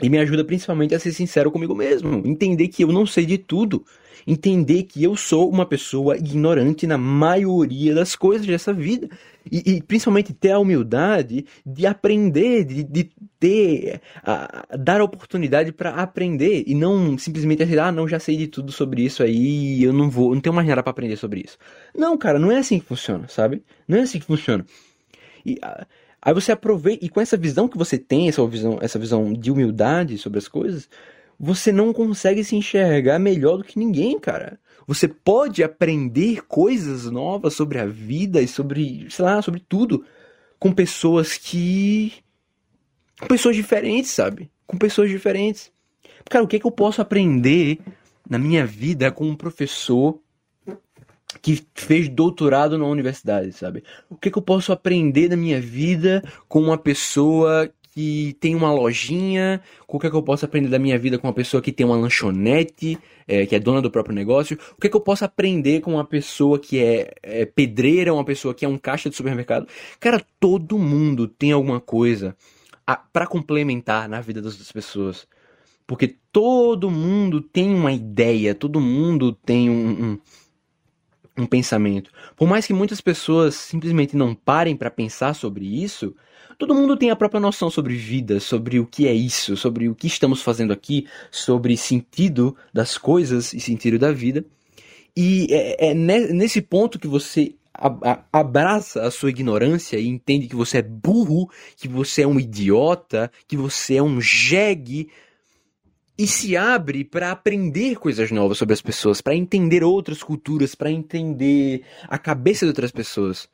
E me ajuda principalmente a ser sincero comigo mesmo, entender que eu não sei de tudo, entender que eu sou uma pessoa ignorante na maioria das coisas dessa vida. E, e principalmente ter a humildade de aprender, de, de ter, a, dar a oportunidade para aprender e não simplesmente dizer, ah, não, já sei de tudo sobre isso aí, eu não vou, não tenho mais nada para aprender sobre isso. Não, cara, não é assim que funciona, sabe? Não é assim que funciona. E, Aí você aproveita, e com essa visão que você tem, essa visão, essa visão de humildade sobre as coisas, você não consegue se enxergar melhor do que ninguém, cara. Você pode aprender coisas novas sobre a vida e sobre, sei lá, sobre tudo com pessoas que. com pessoas diferentes, sabe? Com pessoas diferentes. Cara, o que, é que eu posso aprender na minha vida com um professor que fez doutorado na universidade, sabe? O que, que eu posso aprender da minha vida com uma pessoa que tem uma lojinha? O que, que eu posso aprender da minha vida com uma pessoa que tem uma lanchonete, é, que é dona do próprio negócio? O que, que eu posso aprender com uma pessoa que é, é pedreira, uma pessoa que é um caixa de supermercado? Cara, todo mundo tem alguma coisa para complementar na vida das outras pessoas. Porque todo mundo tem uma ideia, todo mundo tem um, um um pensamento. Por mais que muitas pessoas simplesmente não parem para pensar sobre isso, todo mundo tem a própria noção sobre vida, sobre o que é isso, sobre o que estamos fazendo aqui, sobre sentido das coisas e sentido da vida. E é, é nesse ponto que você abraça a sua ignorância e entende que você é burro, que você é um idiota, que você é um jegue, e se abre para aprender coisas novas sobre as pessoas, para entender outras culturas, para entender a cabeça de outras pessoas.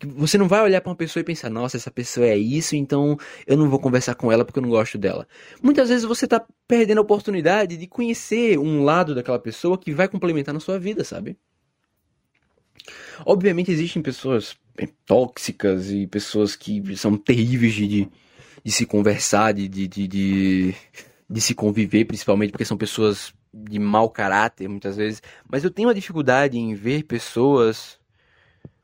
Você não vai olhar para uma pessoa e pensar, nossa, essa pessoa é isso, então eu não vou conversar com ela porque eu não gosto dela. Muitas vezes você tá perdendo a oportunidade de conhecer um lado daquela pessoa que vai complementar na sua vida, sabe? Obviamente existem pessoas tóxicas e pessoas que são terríveis de, de se conversar, de, de, de, de, de se conviver, principalmente porque são pessoas de mau caráter, muitas vezes. Mas eu tenho uma dificuldade em ver pessoas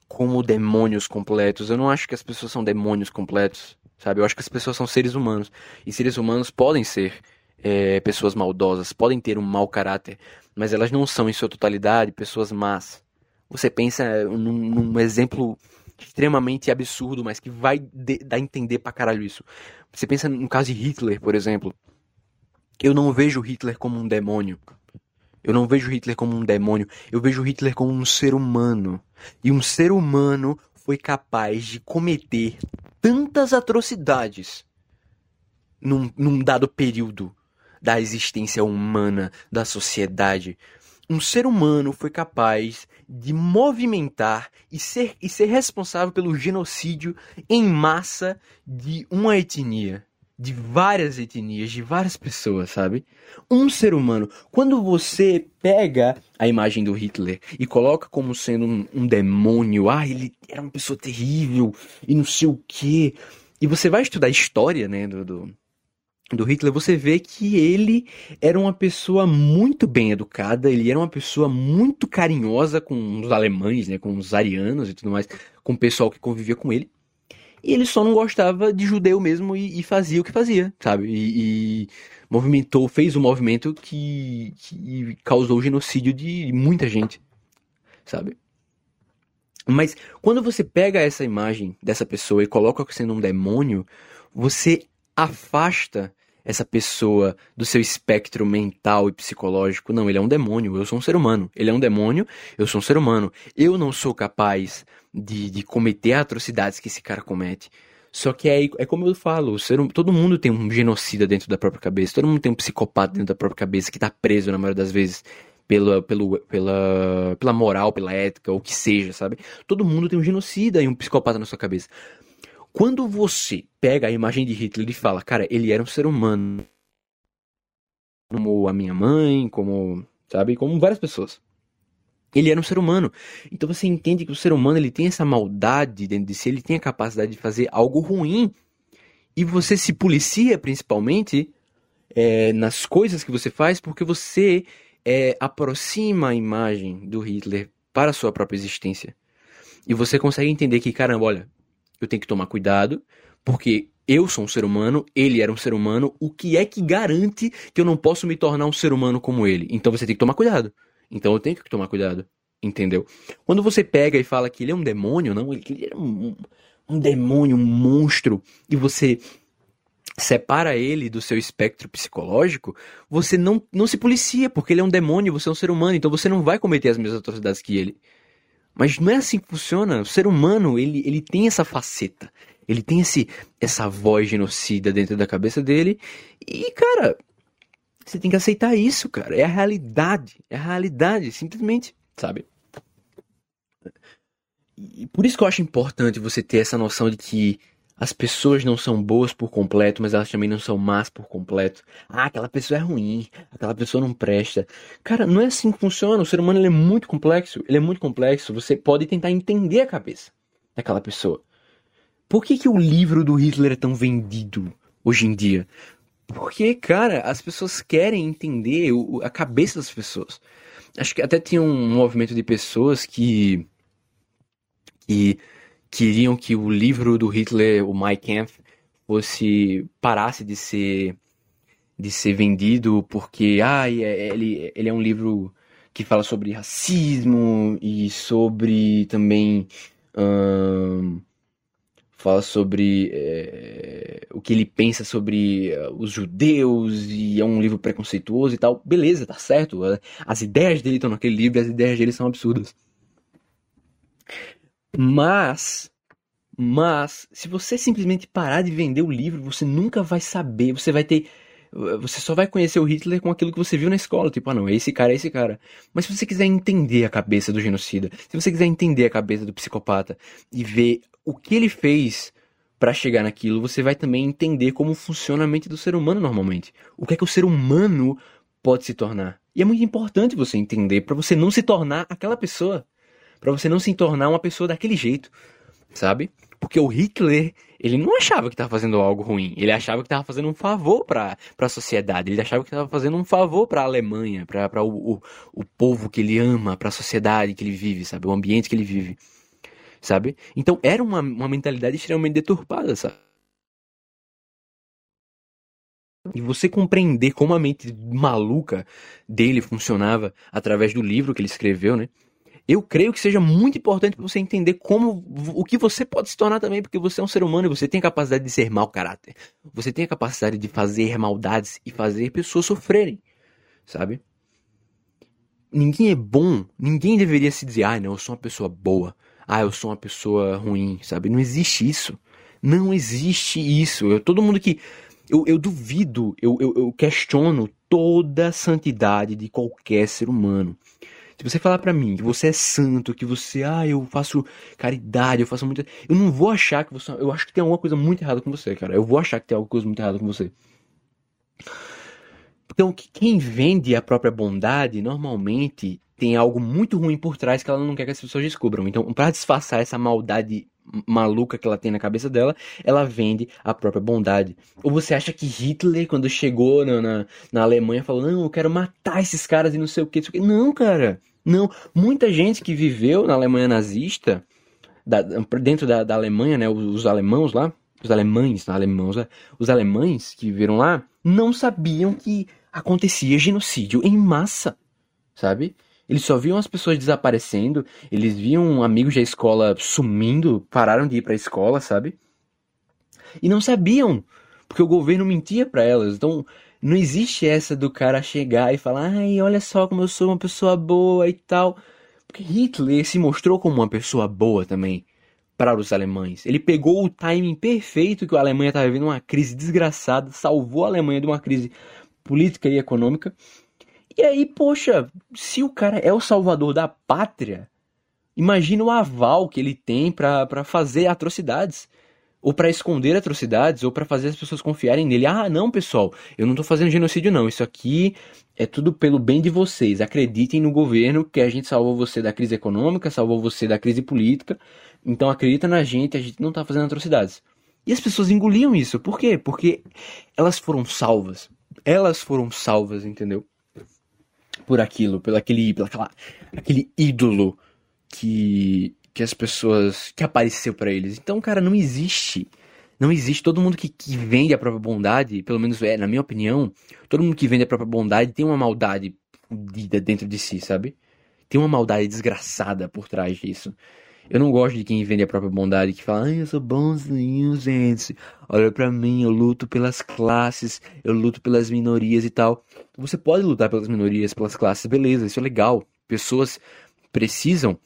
como demônios completos. Eu não acho que as pessoas são demônios completos, sabe? Eu acho que as pessoas são seres humanos. E seres humanos podem ser é, pessoas maldosas, podem ter um mau caráter, mas elas não são, em sua totalidade, pessoas más. Você pensa num, num exemplo extremamente absurdo, mas que vai de, dar a entender pra caralho isso. Você pensa no caso de Hitler, por exemplo. Eu não vejo Hitler como um demônio. Eu não vejo Hitler como um demônio. Eu vejo Hitler como um ser humano. E um ser humano foi capaz de cometer tantas atrocidades num, num dado período da existência humana, da sociedade. Um ser humano foi capaz de movimentar e ser, e ser responsável pelo genocídio em massa de uma etnia de várias etnias, de várias pessoas, sabe? Um ser humano. Quando você pega a imagem do Hitler e coloca como sendo um, um demônio, ah, ele era uma pessoa terrível e não sei o quê. E você vai estudar a história, né, do, do, do Hitler, você vê que ele era uma pessoa muito bem educada, ele era uma pessoa muito carinhosa com os alemães, né, com os arianos e tudo mais, com o pessoal que convivia com ele. E ele só não gostava de judeu mesmo e, e fazia o que fazia, sabe? E, e movimentou, fez um movimento que, que causou o genocídio de muita gente, sabe? Mas quando você pega essa imagem dessa pessoa e coloca sendo um demônio, você afasta essa pessoa do seu espectro mental e psicológico. Não, ele é um demônio, eu sou um ser humano. Ele é um demônio, eu sou um ser humano. Eu não sou capaz de, de cometer atrocidades que esse cara comete. Só que é, é como eu falo, ser, todo mundo tem um genocida dentro da própria cabeça, todo mundo tem um psicopata dentro da própria cabeça que tá preso na maioria das vezes pela, pelo, pela, pela moral, pela ética, ou o que seja, sabe? Todo mundo tem um genocida e um psicopata na sua cabeça. Quando você pega a imagem de Hitler e fala, cara, ele era um ser humano, como a minha mãe, como, sabe, como várias pessoas. Ele era um ser humano. Então você entende que o ser humano ele tem essa maldade dentro de si, ele tem a capacidade de fazer algo ruim. E você se policia principalmente é, nas coisas que você faz porque você é, aproxima a imagem do Hitler para a sua própria existência. E você consegue entender que, caramba, olha, eu tenho que tomar cuidado, porque eu sou um ser humano, ele era um ser humano, o que é que garante que eu não posso me tornar um ser humano como ele? Então você tem que tomar cuidado. Então eu tenho que tomar cuidado. Entendeu? Quando você pega e fala que ele é um demônio, não, ele, é um, um demônio, um monstro, e você separa ele do seu espectro psicológico, você não, não se policia, porque ele é um demônio, você é um ser humano, então você não vai cometer as mesmas atrocidades que ele. Mas não é assim que funciona. O ser humano, ele, ele tem essa faceta. Ele tem esse, essa voz genocida dentro da cabeça dele. E, cara, você tem que aceitar isso, cara. É a realidade. É a realidade, simplesmente, sabe? E por isso que eu acho importante você ter essa noção de que as pessoas não são boas por completo, mas elas também não são más por completo. Ah, aquela pessoa é ruim, aquela pessoa não presta. Cara, não é assim que funciona. O ser humano é muito complexo. Ele é muito complexo. Você pode tentar entender a cabeça daquela pessoa. Por que, que o livro do Hitler é tão vendido hoje em dia? Porque, cara, as pessoas querem entender a cabeça das pessoas. Acho que até tinha um movimento de pessoas que. que queriam que o livro do Hitler, o Mein Kampf, fosse parasse de ser de ser vendido porque ah, ele, ele é um livro que fala sobre racismo e sobre também hum, fala sobre é, o que ele pensa sobre uh, os judeus e é um livro preconceituoso e tal. Beleza, tá certo. As ideias dele estão naquele livro as ideias dele são absurdas. Mas, mas, se você simplesmente parar de vender o livro, você nunca vai saber, você vai ter Você só vai conhecer o Hitler com aquilo que você viu na escola. Tipo, ah não, é esse cara, é esse cara. Mas se você quiser entender a cabeça do genocida, se você quiser entender a cabeça do psicopata e ver o que ele fez para chegar naquilo, você vai também entender como funciona a mente do ser humano normalmente. O que é que o ser humano pode se tornar. E é muito importante você entender para você não se tornar aquela pessoa, para você não se tornar uma pessoa daquele jeito, sabe? Porque o Hitler, ele não achava que estava fazendo algo ruim. Ele achava que estava fazendo um favor para a sociedade. Ele achava que estava fazendo um favor para a Alemanha, para o, o, o povo que ele ama, para a sociedade que ele vive, sabe? O ambiente que ele vive, sabe? Então era uma, uma mentalidade extremamente deturpada, sabe? E você compreender como a mente maluca dele funcionava através do livro que ele escreveu, né? Eu creio que seja muito importante para você entender como o que você pode se tornar também, porque você é um ser humano e você tem a capacidade de ser mau caráter. Você tem a capacidade de fazer maldades e fazer pessoas sofrerem, sabe? Ninguém é bom, ninguém deveria se dizer, ah, não, eu sou uma pessoa boa, ah, eu sou uma pessoa ruim, sabe? Não existe isso. Não existe isso. Eu, todo mundo que. Eu, eu duvido, eu, eu, eu questiono toda a santidade de qualquer ser humano. Se você falar para mim que você é santo, que você, ah, eu faço caridade, eu faço muita. Eu não vou achar que você. Eu acho que tem alguma coisa muito errada com você, cara. Eu vou achar que tem alguma coisa muito errada com você. Então, quem vende a própria bondade, normalmente tem algo muito ruim por trás que ela não quer que as pessoas descubram. Então, para disfarçar essa maldade maluca que ela tem na cabeça dela, ela vende a própria bondade. Ou você acha que Hitler, quando chegou na, na, na Alemanha, falou: Não, eu quero matar esses caras e não sei o que. Não, cara. Não, muita gente que viveu na Alemanha nazista, da, dentro da, da, Alemanha, né, os, os alemãos lá, os alemães, não alemãos, né, os alemães que viveram lá, não sabiam que acontecia genocídio em massa, sabe? Eles só viam as pessoas desaparecendo, eles viam amigos da escola sumindo, pararam de ir para a escola, sabe? E não sabiam, porque o governo mentia para elas. Então, não existe essa do cara chegar e falar, ai, olha só como eu sou uma pessoa boa e tal. Porque Hitler se mostrou como uma pessoa boa também para os alemães. Ele pegou o timing perfeito que a Alemanha estava vivendo uma crise desgraçada, salvou a Alemanha de uma crise política e econômica. E aí, poxa, se o cara é o salvador da pátria, imagina o aval que ele tem para fazer atrocidades ou para esconder atrocidades, ou para fazer as pessoas confiarem nele. Ah, não, pessoal, eu não estou fazendo genocídio, não. Isso aqui é tudo pelo bem de vocês. Acreditem no governo que a gente salvou você da crise econômica, salvou você da crise política. Então acredita na gente, a gente não está fazendo atrocidades. E as pessoas engoliam isso. Por quê? Porque elas foram salvas. Elas foram salvas, entendeu? Por aquilo, pelo aquele, pelo aquela, aquele ídolo que que as pessoas. que apareceu para eles. Então, cara, não existe. Não existe. Todo mundo que, que vende a própria bondade, pelo menos é, na minha opinião, todo mundo que vende a própria bondade tem uma maldade fodida dentro de si, sabe? Tem uma maldade desgraçada por trás disso. Eu não gosto de quem vende a própria bondade, que fala, ai, eu sou bonzinho, gente. Olha para mim, eu luto pelas classes, eu luto pelas minorias e tal. Você pode lutar pelas minorias, pelas classes, beleza, isso é legal. Pessoas precisam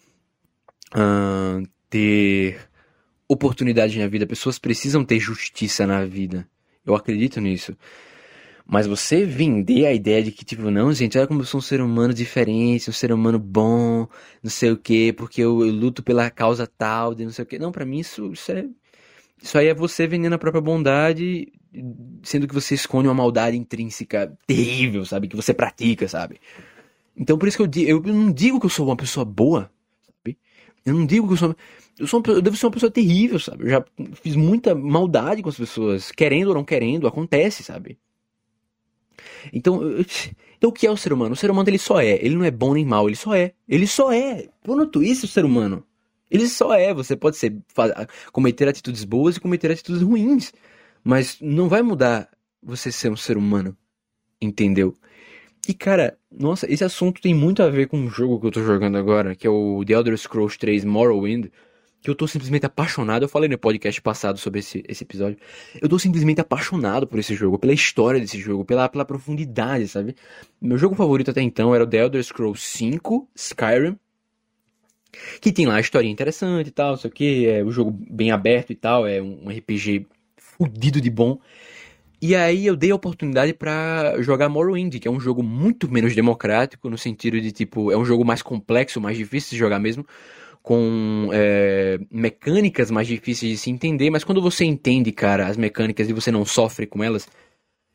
uh, ter oportunidade na vida, pessoas precisam ter justiça na vida. Eu acredito nisso. Mas você vender a ideia de que, tipo, não, gente, olha como eu sou um ser humano diferente, um ser humano bom, não sei o quê, porque eu, eu luto pela causa tal, de não sei o quê. Não, para mim isso, isso é. Isso aí é você vendendo a própria bondade, sendo que você esconde uma maldade intrínseca terrível, sabe? Que você pratica, sabe? Então por isso que eu, digo, eu não digo que eu sou uma pessoa boa, eu não digo que eu sou. Eu, sou eu devo ser uma pessoa terrível, sabe? Eu já fiz muita maldade com as pessoas, querendo ou não querendo, acontece, sabe? Então, então o que é o ser humano? O ser humano ele só é. Ele não é bom nem mal, ele só é. Ele só é. Ponto isso, o ser humano. Ele só é. Você pode ser cometer atitudes boas e cometer atitudes ruins, mas não vai mudar você ser um ser humano. Entendeu? E cara, nossa, esse assunto tem muito a ver com um jogo que eu tô jogando agora, que é o The Elder Scrolls 3 Morrowind, que eu tô simplesmente apaixonado. Eu falei no podcast passado sobre esse, esse episódio. Eu tô simplesmente apaixonado por esse jogo, pela história desse jogo, pela, pela profundidade, sabe? Meu jogo favorito até então era o The Elder Scrolls 5 Skyrim, que tem lá a história interessante e tal, o que, é um jogo bem aberto e tal, é um RPG fudido de bom. E aí eu dei a oportunidade para jogar Morrowind, que é um jogo muito menos democrático, no sentido de, tipo, é um jogo mais complexo, mais difícil de jogar mesmo, com é, mecânicas mais difíceis de se entender, mas quando você entende, cara, as mecânicas e você não sofre com elas,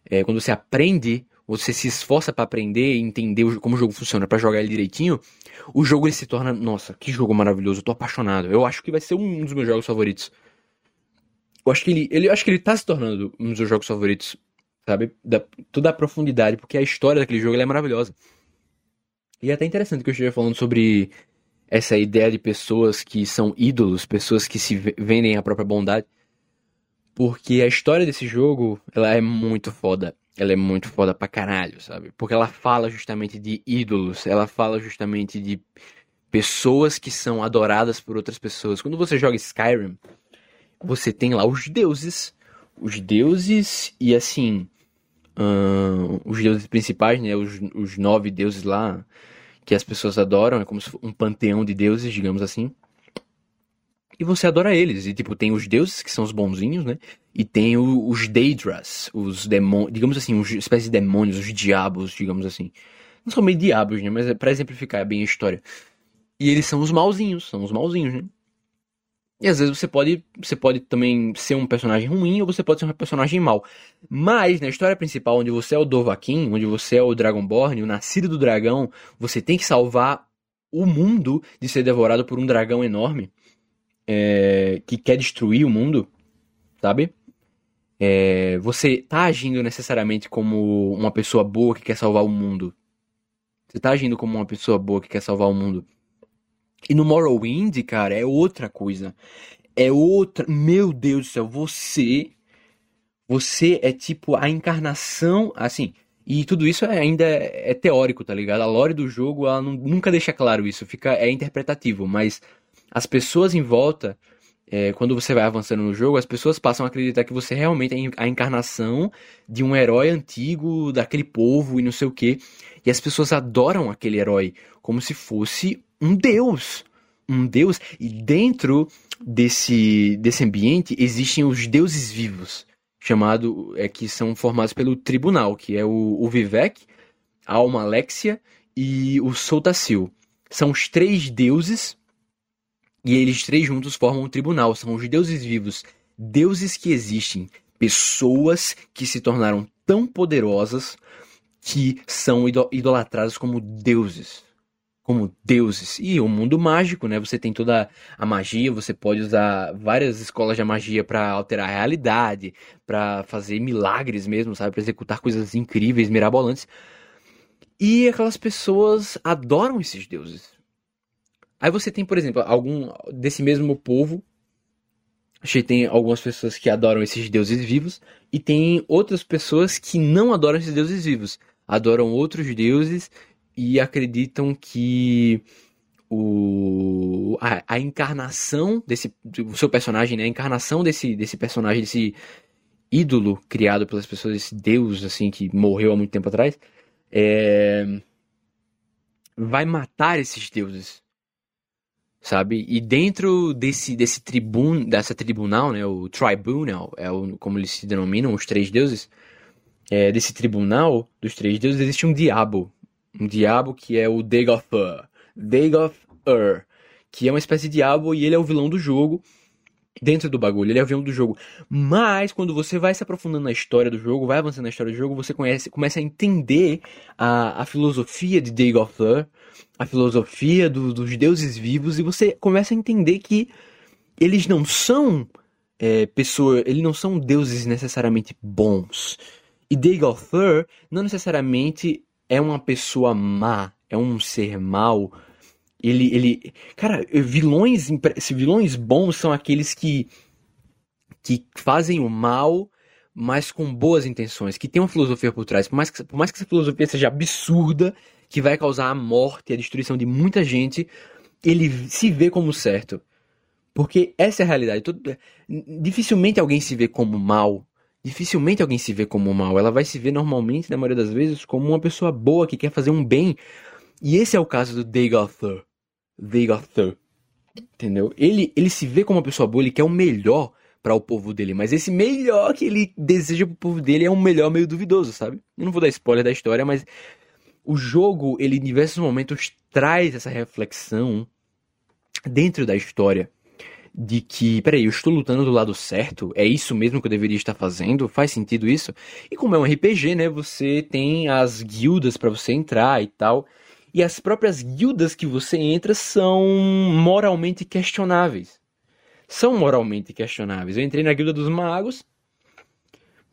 é, quando você aprende, você se esforça para aprender e entender como o jogo funciona, para jogar ele direitinho, o jogo ele se torna, nossa, que jogo maravilhoso, eu tô apaixonado. Eu acho que vai ser um dos meus jogos favoritos. Eu acho que ele, ele, acho que ele tá se tornando um dos meus jogos favoritos, sabe? Da, toda a profundidade, porque a história daquele jogo é maravilhosa. E é até interessante que eu esteja falando sobre essa ideia de pessoas que são ídolos, pessoas que se vendem a própria bondade. Porque a história desse jogo, ela é muito foda. Ela é muito foda pra caralho, sabe? Porque ela fala justamente de ídolos, ela fala justamente de pessoas que são adoradas por outras pessoas. Quando você joga Skyrim, você tem lá os deuses, os deuses e assim, os deuses principais, né? Os, os nove deuses lá que as pessoas adoram, é como um panteão de deuses, digamos assim. E você adora eles. E, tipo, tem os deuses, que são os bonzinhos, né? E tem o, os Daedras, os demônios, digamos assim, uma espécie de demônios, os diabos, digamos assim. Não são meio diabos, né? Mas é pra exemplificar bem a história. E eles são os malzinhos, são os malzinhos, né? E às vezes você pode, você pode também ser um personagem ruim ou você pode ser um personagem mau. Mas na história principal, onde você é o Dovahkiin, onde você é o Dragonborn, o nascido do dragão, você tem que salvar o mundo de ser devorado por um dragão enorme é, que quer destruir o mundo, sabe? É, você tá agindo necessariamente como uma pessoa boa que quer salvar o mundo. Você tá agindo como uma pessoa boa que quer salvar o mundo. E no Morrowind, cara, é outra coisa. É outra. Meu Deus do céu, você. Você é tipo a encarnação. Assim. E tudo isso é, ainda é, é teórico, tá ligado? A lore do jogo, ela não, nunca deixa claro isso. Fica, é interpretativo. Mas as pessoas em volta. É, quando você vai avançando no jogo, as pessoas passam a acreditar que você realmente é a encarnação de um herói antigo, daquele povo e não sei o que. E as pessoas adoram aquele herói como se fosse um deus. Um deus. E dentro desse, desse ambiente existem os deuses vivos, chamado é que são formados pelo tribunal, que é o, o Vivek, a Alma Alexia e o Soltacil. São os três deuses e eles três juntos formam um tribunal. São os deuses vivos, deuses que existem, pessoas que se tornaram tão poderosas que são idolatradas como deuses como deuses. E o mundo mágico, né? Você tem toda a magia, você pode usar várias escolas de magia para alterar a realidade, para fazer milagres mesmo, sabe? Para executar coisas incríveis, mirabolantes. E aquelas pessoas adoram esses deuses. Aí você tem, por exemplo, algum desse mesmo povo. Achei tem algumas pessoas que adoram esses deuses vivos e tem outras pessoas que não adoram esses deuses vivos, adoram outros deuses e acreditam que o, a, a, encarnação desse o seu personagem, né? A encarnação desse, desse personagem, desse ídolo criado pelas pessoas, esse deus assim que morreu há muito tempo atrás, é, vai matar esses deuses, sabe? E dentro desse desse tribun, dessa tribunal, né? O tribunal é o, como eles se denominam os três deuses. É, desse tribunal dos três deuses existe um diabo um diabo que é o Dagoth Dagoth que é uma espécie de diabo e ele é o vilão do jogo dentro do bagulho, ele é o vilão do jogo. Mas quando você vai se aprofundando na história do jogo, vai avançando na história do jogo, você conhece, começa a entender a, a filosofia de Dagoth a filosofia do, dos deuses vivos e você começa a entender que eles não são é, pessoas, eles não são deuses necessariamente bons. E Dagoth não necessariamente é uma pessoa má, é um ser mau. Ele, ele, cara, vilões, vilões bons são aqueles que que fazem o mal, mas com boas intenções, que tem uma filosofia por trás. Por mais que, por mais que essa filosofia seja absurda, que vai causar a morte e a destruição de muita gente, ele se vê como certo. Porque essa é a realidade. dificilmente alguém se vê como mal dificilmente alguém se vê como mal. Ela vai se ver normalmente, na maioria das vezes, como uma pessoa boa que quer fazer um bem. E esse é o caso do Dagothur. Dagothur. Entendeu? Ele, ele se vê como uma pessoa boa, ele quer o melhor para o povo dele, mas esse melhor que ele deseja pro povo dele é um melhor meio duvidoso, sabe? Eu não vou dar spoiler da história, mas o jogo, ele em diversos momentos traz essa reflexão dentro da história de que, peraí, eu estou lutando do lado certo? É isso mesmo que eu deveria estar fazendo? Faz sentido isso? E como é um RPG, né, você tem as guildas para você entrar e tal. E as próprias guildas que você entra são moralmente questionáveis. São moralmente questionáveis. Eu entrei na guilda dos magos,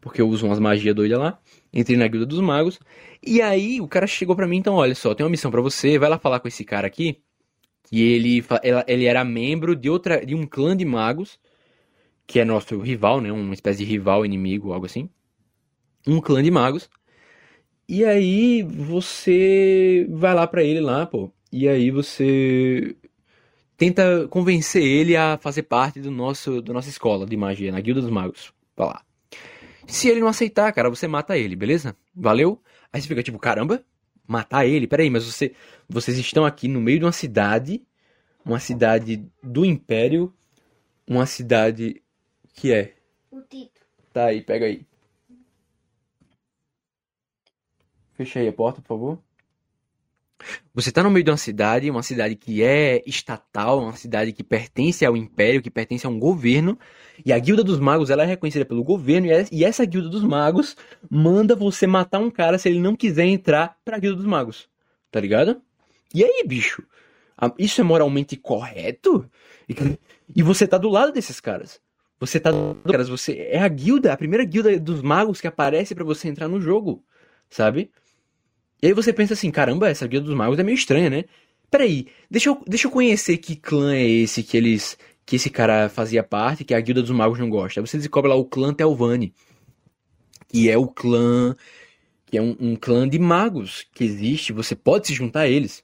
porque eu uso umas magias doidas lá. Entrei na guilda dos magos. E aí o cara chegou para mim, então, olha só, tem uma missão para você, vai lá falar com esse cara aqui que ele, ele era membro de outra de um clã de magos, que é nosso rival, né, uma espécie de rival inimigo, algo assim. Um clã de magos. E aí você vai lá para ele lá, pô. E aí você tenta convencer ele a fazer parte do nosso da nossa escola de magia, na Guilda dos Magos. Vai lá. Se ele não aceitar, cara, você mata ele, beleza? Valeu? Aí você fica tipo, caramba, matar ele? Peraí, mas você, vocês estão aqui no meio de uma cidade, uma cidade do Império, uma cidade que é. O Tito. Tá aí, pega aí. Fecha aí a porta, por favor. Você está no meio de uma cidade, uma cidade que é estatal, uma cidade que pertence ao império, que pertence a um governo, e a Guilda dos Magos ela é reconhecida pelo governo, e essa Guilda dos Magos manda você matar um cara se ele não quiser entrar pra Guilda dos Magos. Tá ligado? E aí, bicho? Isso é moralmente correto? E você tá do lado desses caras. Você tá do lado dos caras, você é a guilda, a primeira guilda dos magos que aparece para você entrar no jogo, sabe? E aí você pensa assim, caramba, essa guilda dos magos é meio estranha, né? Peraí, deixa eu, deixa eu conhecer que clã é esse que eles. que esse cara fazia parte, que a guilda dos magos não gosta. Aí você descobre lá o clã Telvani. Que é o clã. Que é um, um clã de magos que existe, você pode se juntar a eles.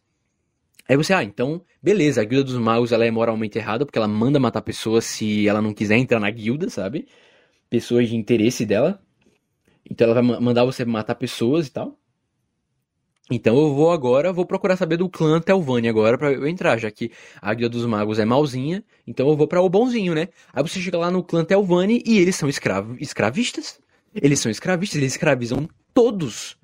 Aí você, ah, então, beleza, a guilda dos magos ela é moralmente errada, porque ela manda matar pessoas se ela não quiser entrar na guilda, sabe? Pessoas de interesse dela. Então ela vai mandar você matar pessoas e tal. Então eu vou agora, vou procurar saber do clã Telvani agora para eu entrar, já que a Guilda dos Magos é malzinha, então eu vou para o bonzinho, né? Aí você chega lá no clã Telvani e eles são escravo, escravistas. Eles são escravistas, eles escravizam todos,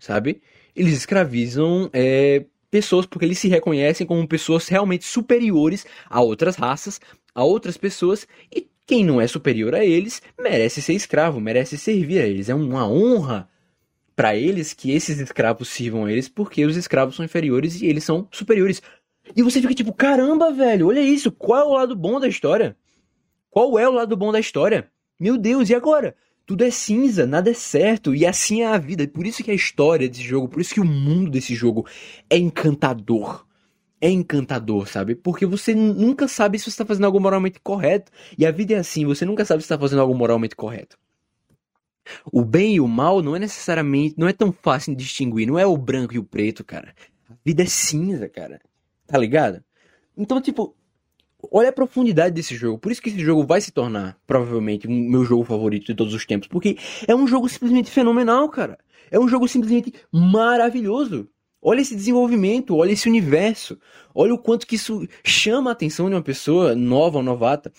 sabe? Eles escravizam é, pessoas porque eles se reconhecem como pessoas realmente superiores a outras raças, a outras pessoas e quem não é superior a eles merece ser escravo, merece servir a eles. É uma honra para eles que esses escravos sirvam a eles, porque os escravos são inferiores e eles são superiores. E você fica tipo, caramba, velho, olha isso, qual é o lado bom da história? Qual é o lado bom da história? Meu Deus, e agora? Tudo é cinza, nada é certo, e assim é a vida. Por isso que a história desse jogo, por isso que o mundo desse jogo é encantador. É encantador, sabe? Porque você nunca sabe se você está fazendo algo moralmente correto. E a vida é assim, você nunca sabe se está fazendo algo moralmente correto. O bem e o mal não é necessariamente, não é tão fácil de distinguir, não é o branco e o preto, cara. A vida é cinza, cara. Tá ligado? Então, tipo, olha a profundidade desse jogo. Por isso que esse jogo vai se tornar, provavelmente, o meu jogo favorito de todos os tempos. Porque é um jogo simplesmente fenomenal, cara. É um jogo simplesmente maravilhoso. Olha esse desenvolvimento, olha esse universo. Olha o quanto que isso chama a atenção de uma pessoa nova ou novata.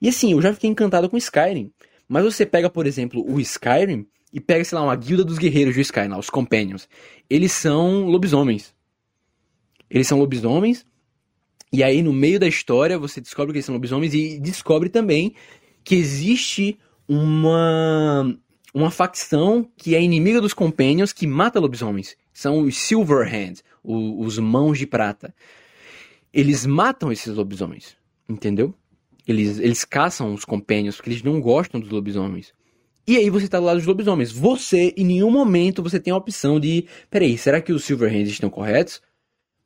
E assim, eu já fiquei encantado com Skyrim. Mas você pega, por exemplo, o Skyrim e pega, sei lá, uma guilda dos guerreiros do Skyrim, os Companions. Eles são lobisomens. Eles são lobisomens. E aí, no meio da história, você descobre que eles são lobisomens e descobre também que existe uma uma facção que é inimiga dos Companions que mata lobisomens. São os Silverhand, os mãos de prata. Eles matam esses lobisomens, entendeu? Eles, eles caçam os compênios porque eles não gostam dos lobisomens. E aí você tá do lado dos lobisomens. Você, em nenhum momento, você tem a opção de. Peraí, será que os Silverhands estão corretos?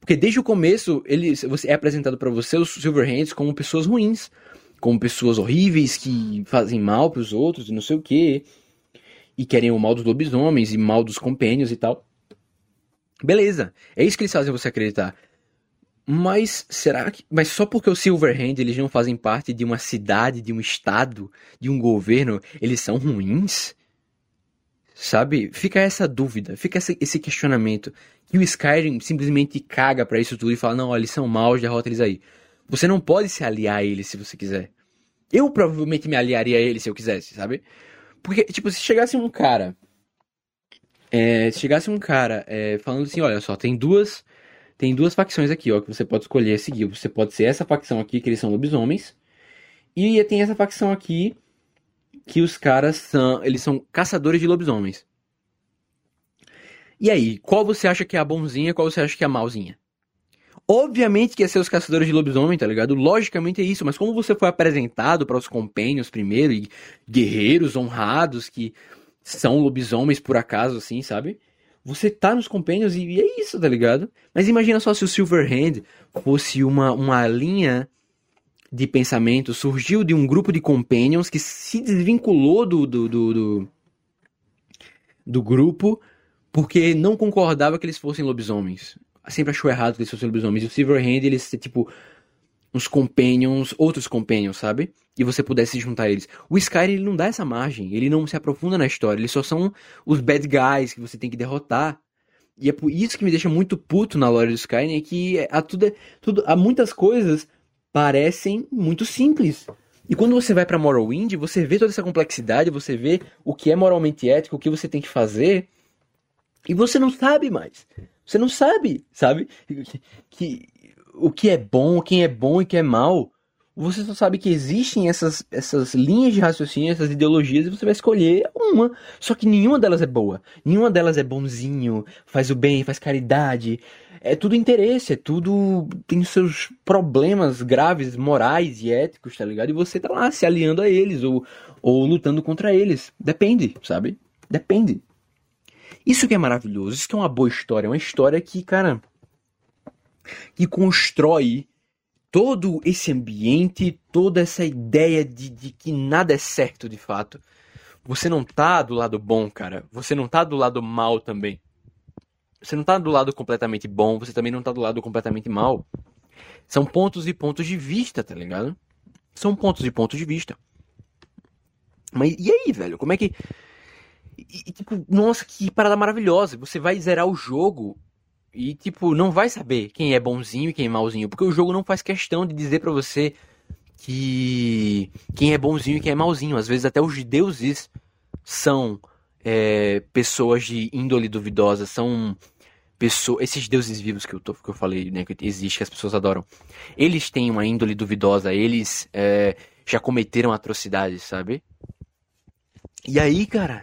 Porque desde o começo, ele, você é apresentado para você os Silverhands como pessoas ruins. Como pessoas horríveis que fazem mal para os outros e não sei o que. E querem o mal dos lobisomens e mal dos compênios e tal. Beleza. É isso que eles fazem você acreditar. Mas será que. Mas só porque o Silverhand eles não fazem parte de uma cidade, de um estado, de um governo, eles são ruins? Sabe? Fica essa dúvida, fica esse questionamento. E o Skyrim simplesmente caga para isso tudo e fala: não, olha, eles são maus, derrota eles aí. Você não pode se aliar a eles se você quiser. Eu provavelmente me aliaria a ele se eu quisesse, sabe? Porque, tipo, se chegasse um cara. É, se chegasse um cara é, falando assim, olha só, tem duas. Tem duas facções aqui, ó, que você pode escolher seguir. Você pode ser essa facção aqui, que eles são lobisomens. E tem essa facção aqui, que os caras são. Eles são caçadores de lobisomens. E aí, qual você acha que é a bonzinha, qual você acha que é a malzinha? Obviamente que ia ser os caçadores de lobisomem, tá ligado? Logicamente é isso, mas como você foi apresentado para os companions primeiro, e guerreiros honrados que são lobisomens por acaso, assim, sabe? Você tá nos companions e é isso, tá ligado? Mas imagina só se o Silverhand fosse uma, uma linha de pensamento, surgiu de um grupo de companions que se desvinculou do, do, do, do, do grupo porque não concordava que eles fossem lobisomens sempre achou errado que eles fossem lobisomens. E o Silverhand, eles, tipo, uns companions, outros companions, sabe? E você pudesse juntar eles. O Skyrim, ele não dá essa margem, ele não se aprofunda na história, eles só são os bad guys que você tem que derrotar. E é por isso que me deixa muito puto na lore do Skyrim, é que há, tudo, é, tudo, há muitas coisas parecem muito simples. E quando você vai para Morrowind, você vê toda essa complexidade, você vê o que é moralmente ético, o que você tem que fazer, e você não sabe mais. Você não sabe, sabe? Que, que, o que é bom, quem é bom e quem é mal. Você só sabe que existem essas, essas linhas de raciocínio, essas ideologias, e você vai escolher uma. Só que nenhuma delas é boa. Nenhuma delas é bonzinho, faz o bem, faz caridade. É tudo interesse, é tudo. tem seus problemas graves, morais e éticos, tá ligado? E você tá lá se aliando a eles, ou, ou lutando contra eles. Depende, sabe? Depende. Isso que é maravilhoso, isso que é uma boa história, é uma história que, cara, que constrói todo esse ambiente, toda essa ideia de, de que nada é certo de fato. Você não tá do lado bom, cara. Você não tá do lado mal também. Você não tá do lado completamente bom, você também não tá do lado completamente mal. São pontos e pontos de vista, tá ligado? São pontos e pontos de vista. Mas e aí, velho? Como é que e, tipo, nossa, que parada maravilhosa. Você vai zerar o jogo e, tipo, não vai saber quem é bonzinho e quem é malzinho. Porque o jogo não faz questão de dizer para você que quem é bonzinho e quem é malzinho. Às vezes até os deuses são é, pessoas de índole duvidosa, são pessoas, esses deuses vivos que eu, tô, que eu falei, né, que existe, que as pessoas adoram. Eles têm uma índole duvidosa, eles é, já cometeram atrocidades, sabe? E aí, cara,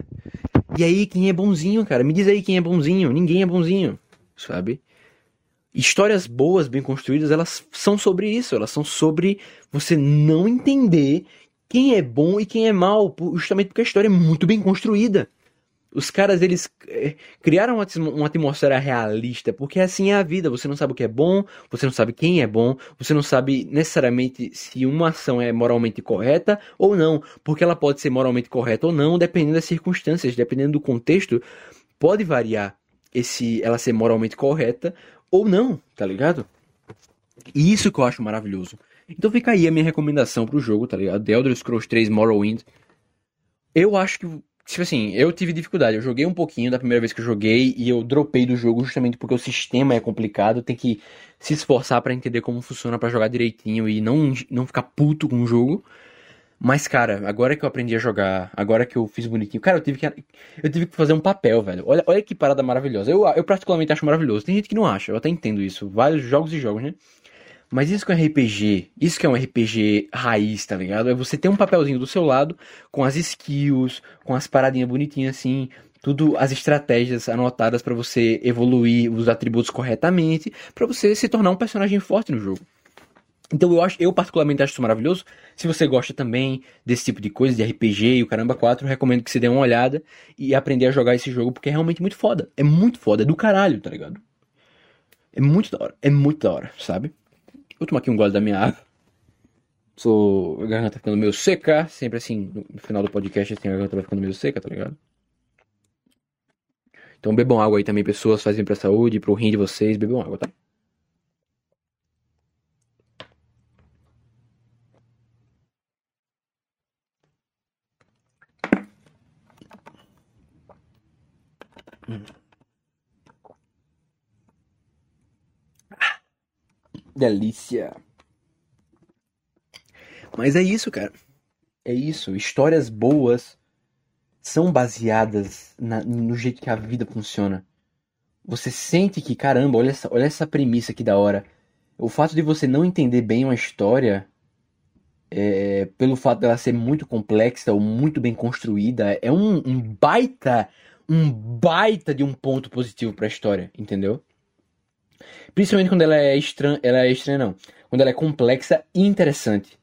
e aí, quem é bonzinho, cara? Me diz aí quem é bonzinho. Ninguém é bonzinho, sabe? Histórias boas, bem construídas, elas são sobre isso. Elas são sobre você não entender quem é bom e quem é mal, justamente porque a história é muito bem construída. Os caras, eles é, criaram uma atmosfera realista, porque assim é a vida. Você não sabe o que é bom, você não sabe quem é bom, você não sabe necessariamente se uma ação é moralmente correta ou não, porque ela pode ser moralmente correta ou não, dependendo das circunstâncias, dependendo do contexto, pode variar esse ela ser moralmente correta ou não, tá ligado? E isso que eu acho maravilhoso. Então fica aí a minha recomendação pro jogo, tá ligado? The Elder Scrolls 3 Morrowind. Eu acho que Tipo assim, eu tive dificuldade. Eu joguei um pouquinho da primeira vez que eu joguei e eu dropei do jogo justamente porque o sistema é complicado. Tem que se esforçar para entender como funciona para jogar direitinho e não, não ficar puto com o jogo. Mas, cara, agora que eu aprendi a jogar, agora que eu fiz bonitinho, cara, eu tive que, eu tive que fazer um papel, velho. Olha, olha que parada maravilhosa. Eu, eu particularmente acho maravilhoso. Tem gente que não acha, eu até entendo isso. Vários jogos e jogos, né? Mas isso que é um RPG, isso que é um RPG raiz, tá ligado? É você ter um papelzinho do seu lado com as skills, com as paradinhas bonitinhas assim, tudo as estratégias anotadas para você evoluir os atributos corretamente, para você se tornar um personagem forte no jogo. Então eu acho, eu particularmente acho isso maravilhoso. Se você gosta também desse tipo de coisa, de RPG e o caramba 4, recomendo que você dê uma olhada e aprender a jogar esse jogo, porque é realmente muito foda. É muito foda, é do caralho, tá ligado? É muito da hora, é muito da hora, sabe? Vou tomar aqui um gole da minha água. Sou, a garganta tá ficando meio seca. Sempre assim, no final do podcast, assim, a garganta vai ficando meio seca, tá ligado? Então bebam água aí também, pessoas. Fazem pra saúde, pro rim de vocês. Bebam água, tá? Delícia. Mas é isso, cara. é isso. Histórias boas são baseadas na, no jeito que a vida funciona. Você sente que, caramba, olha essa, olha essa premissa que da hora. O fato de você não entender bem uma história, é, pelo fato dela ser muito complexa ou muito bem construída, é um, um baita, um baita de um ponto positivo para a história, entendeu? Principalmente quando ela é estranha, ela é estranha não, quando ela é complexa e interessante.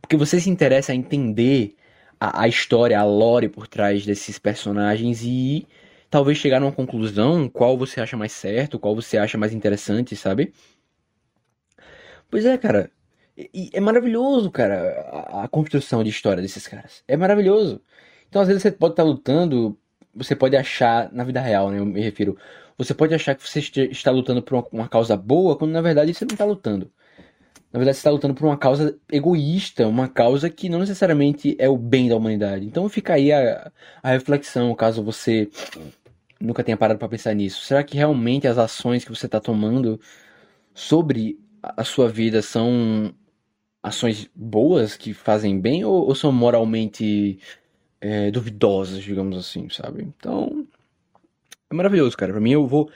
Porque você se interessa a entender a, a história, a lore por trás desses personagens e talvez chegar numa conclusão qual você acha mais certo, qual você acha mais interessante, sabe? Pois é, cara. E é maravilhoso, cara, a, construção de história desses caras. É maravilhoso. Então, às vezes, você pode estar lutando, você pode achar, na vida real, né? Eu me refiro. Você pode achar que você está lutando por uma, causa boa, quando na verdade você não está lutando. Na verdade, você está lutando por uma causa egoísta, uma causa que não necessariamente é o bem da humanidade. Então fica aí a, a reflexão, caso você nunca tenha parado para pensar nisso. Será que realmente as ações que você está tomando sobre a sua vida são ações boas que fazem bem ou, ou são moralmente é, duvidosas, digamos assim, sabe? Então, é maravilhoso, cara. Para mim, eu vou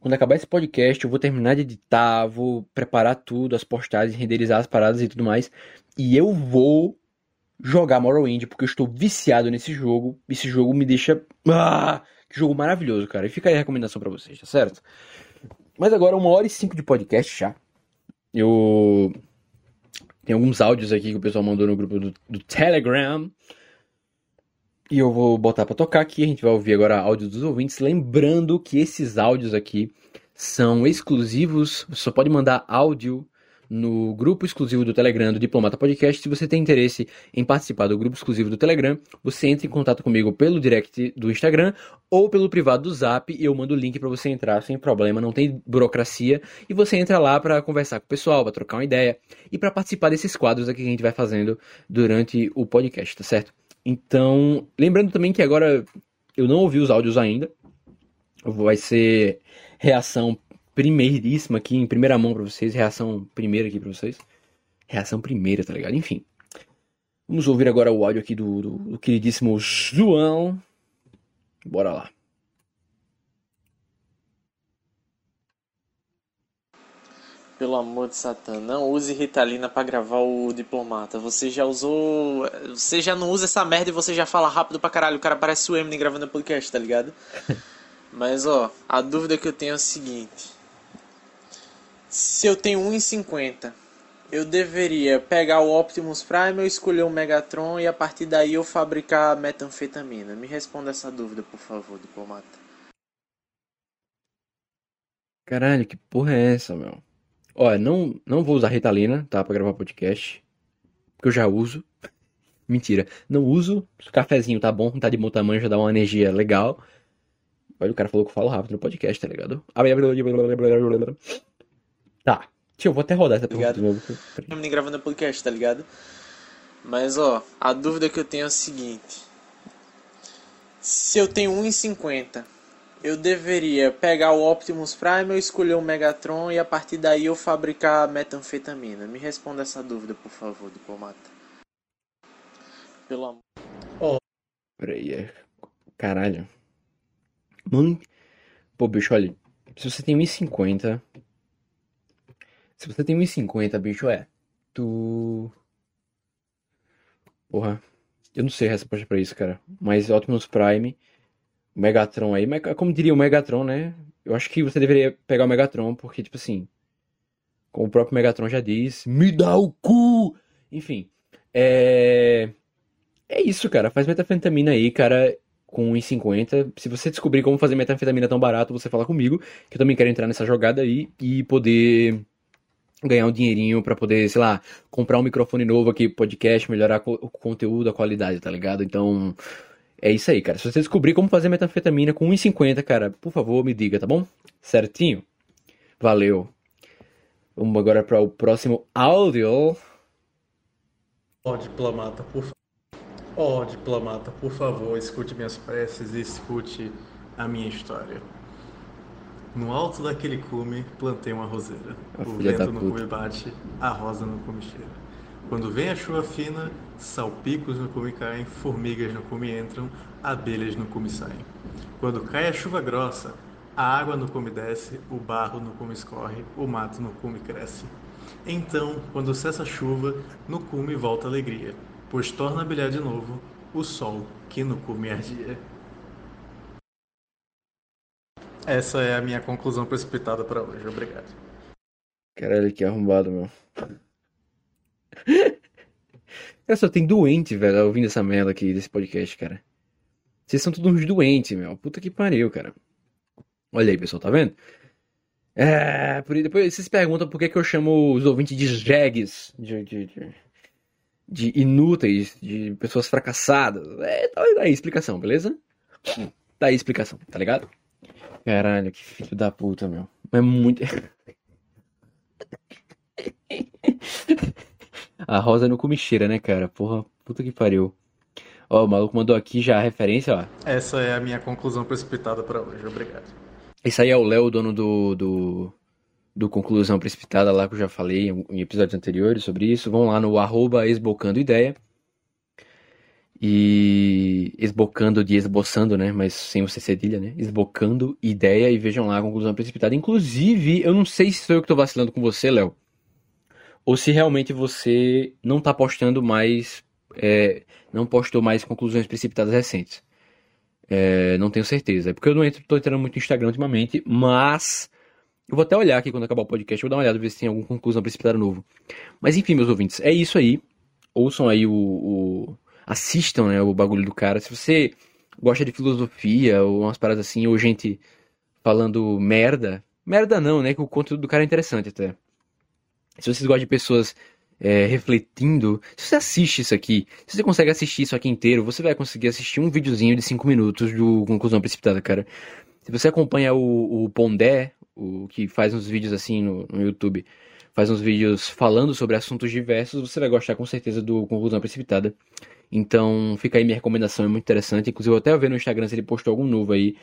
quando acabar esse podcast, eu vou terminar de editar, vou preparar tudo, as postagens, renderizar as paradas e tudo mais. E eu vou jogar Morrowind, porque eu estou viciado nesse jogo. Esse jogo me deixa. Ah! Que jogo maravilhoso, cara. E fica aí a recomendação para vocês, tá certo? Mas agora, uma hora e cinco de podcast já. Eu. Tem alguns áudios aqui que o pessoal mandou no grupo do, do Telegram. E eu vou botar para tocar aqui, a gente vai ouvir agora áudio dos ouvintes, lembrando que esses áudios aqui são exclusivos, você só pode mandar áudio no grupo exclusivo do Telegram do Diplomata Podcast. Se você tem interesse em participar do grupo exclusivo do Telegram, você entra em contato comigo pelo direct do Instagram ou pelo privado do Zap e eu mando o link para você entrar sem problema, não tem burocracia e você entra lá para conversar com o pessoal, para trocar uma ideia e para participar desses quadros aqui que a gente vai fazendo durante o podcast, tá certo? Então, lembrando também que agora eu não ouvi os áudios ainda. Vai ser reação primeiríssima aqui, em primeira mão para vocês. Reação primeira aqui para vocês. Reação primeira, tá ligado? Enfim. Vamos ouvir agora o áudio aqui do, do, do queridíssimo João. Bora lá. Pelo amor de Satã, não use Ritalina para gravar o diplomata. Você já usou. Você já não usa essa merda e você já fala rápido pra caralho. O cara parece o Eminem gravando podcast, tá ligado? Mas ó, a dúvida que eu tenho é o seguinte: Se eu tenho 1,50, eu deveria pegar o Optimus Prime ou escolher o Megatron e a partir daí eu fabricar metanfetamina? Me responda essa dúvida, por favor, diplomata. Caralho, que porra é essa, meu? Olha, não, não vou usar Ritalina, tá? Pra gravar podcast. Porque eu já uso. Mentira. Não uso. O cafezinho tá bom, tá de bom tamanho, já dá uma energia legal. Olha, o cara falou que eu falo rápido no podcast, tá ligado? Tá. Tio, eu vou até rodar essa pergunta de novo. Eu gravando podcast, tá ligado? Mas, ó, a dúvida que eu tenho é a seguinte. Se eu tenho 1,50 eu deveria pegar o Optimus Prime ou escolher o Megatron e a partir daí eu fabricar metanfetamina? Me responda essa dúvida, por favor, diplomata. Pelo amor. Oh. Peraí, é. Caralho. Mano. Pô, bicho, olha. Se você tem 1,50. Se você tem 1,50, bicho, é. Tu. Porra. Eu não sei a resposta pra isso, cara. Mas Optimus Prime Megatron aí, como diria o Megatron, né? Eu acho que você deveria pegar o Megatron, porque, tipo assim, como o próprio Megatron já diz, me dá o cu! Enfim, é. É isso, cara. Faz metanfetamina aí, cara, com 1,50. Se você descobrir como fazer metanfetamina tão barato, você fala comigo, que eu também quero entrar nessa jogada aí e poder ganhar um dinheirinho para poder, sei lá, comprar um microfone novo aqui, podcast, melhorar o conteúdo, a qualidade, tá ligado? Então, é isso aí, cara. Se você descobrir como fazer metanfetamina com 1,50, cara, por favor, me diga, tá bom? Certinho? Valeu. Vamos agora para o próximo áudio. Ó, oh, diplomata, por favor. Ó, oh, diplomata, por favor, escute minhas preces e escute a minha história. No alto daquele cume, plantei uma roseira. A o vento no cume bate, a rosa no cume cheira. Quando vem a chuva fina, salpicos no cume caem, formigas no cume entram, abelhas no cume saem. Quando cai a chuva grossa, a água no cume desce, o barro no cume escorre, o mato no cume cresce. Então, quando cessa a chuva, no cume volta a alegria, pois torna a brilhar de novo o sol que no cume ardia. Essa é a minha conclusão precipitada para hoje. Obrigado. Caralho, que arrombado, meu. Cara, só tem doente, velho, ouvindo essa merda aqui desse podcast, cara. Vocês são todos uns doentes, meu. Puta que pariu, cara. Olha aí, pessoal, tá vendo? É, por, depois vocês perguntam por que, que eu chamo os ouvintes de jegues, de, de, de, de inúteis, de pessoas fracassadas. É, tá aí a explicação, beleza? Tá aí a explicação, tá ligado? Caralho, que filho da puta, meu. É muito. A rosa no comicheira, né, cara? Porra, puta que pariu. Ó, o maluco mandou aqui já a referência, ó. Essa é a minha conclusão precipitada para hoje. Obrigado. Esse aí é o Léo, dono do, do, do Conclusão Precipitada lá que eu já falei em episódios anteriores sobre isso. Vão lá no arroba esbocando ideia. E esbocando de esboçando, né? Mas sem o C cedilha, né? Esbocando ideia e vejam lá a conclusão precipitada. Inclusive, eu não sei se sou eu que tô vacilando com você, Léo. Ou se realmente você não tá postando mais. É, não postou mais conclusões precipitadas recentes. É, não tenho certeza. É porque eu não tô entrando muito no Instagram ultimamente, mas. Eu vou até olhar aqui quando acabar o podcast, vou dar uma olhada, ver se tem alguma conclusão precipitada novo. Mas enfim, meus ouvintes, é isso aí. Ouçam aí o, o assistam, né, o bagulho do cara. Se você gosta de filosofia ou umas paradas assim, ou gente falando merda, merda não, né, que o conteúdo do cara é interessante até. Se vocês gostam de pessoas é, refletindo, se você assiste isso aqui, se você consegue assistir isso aqui inteiro, você vai conseguir assistir um videozinho de 5 minutos do Conclusão Precipitada, cara. Se você acompanha o, o Pondé, o que faz uns vídeos assim no, no YouTube, faz uns vídeos falando sobre assuntos diversos, você vai gostar com certeza do Conclusão Precipitada. Então, fica aí minha recomendação, é muito interessante. Inclusive, eu até ver no Instagram se ele postou algum novo aí.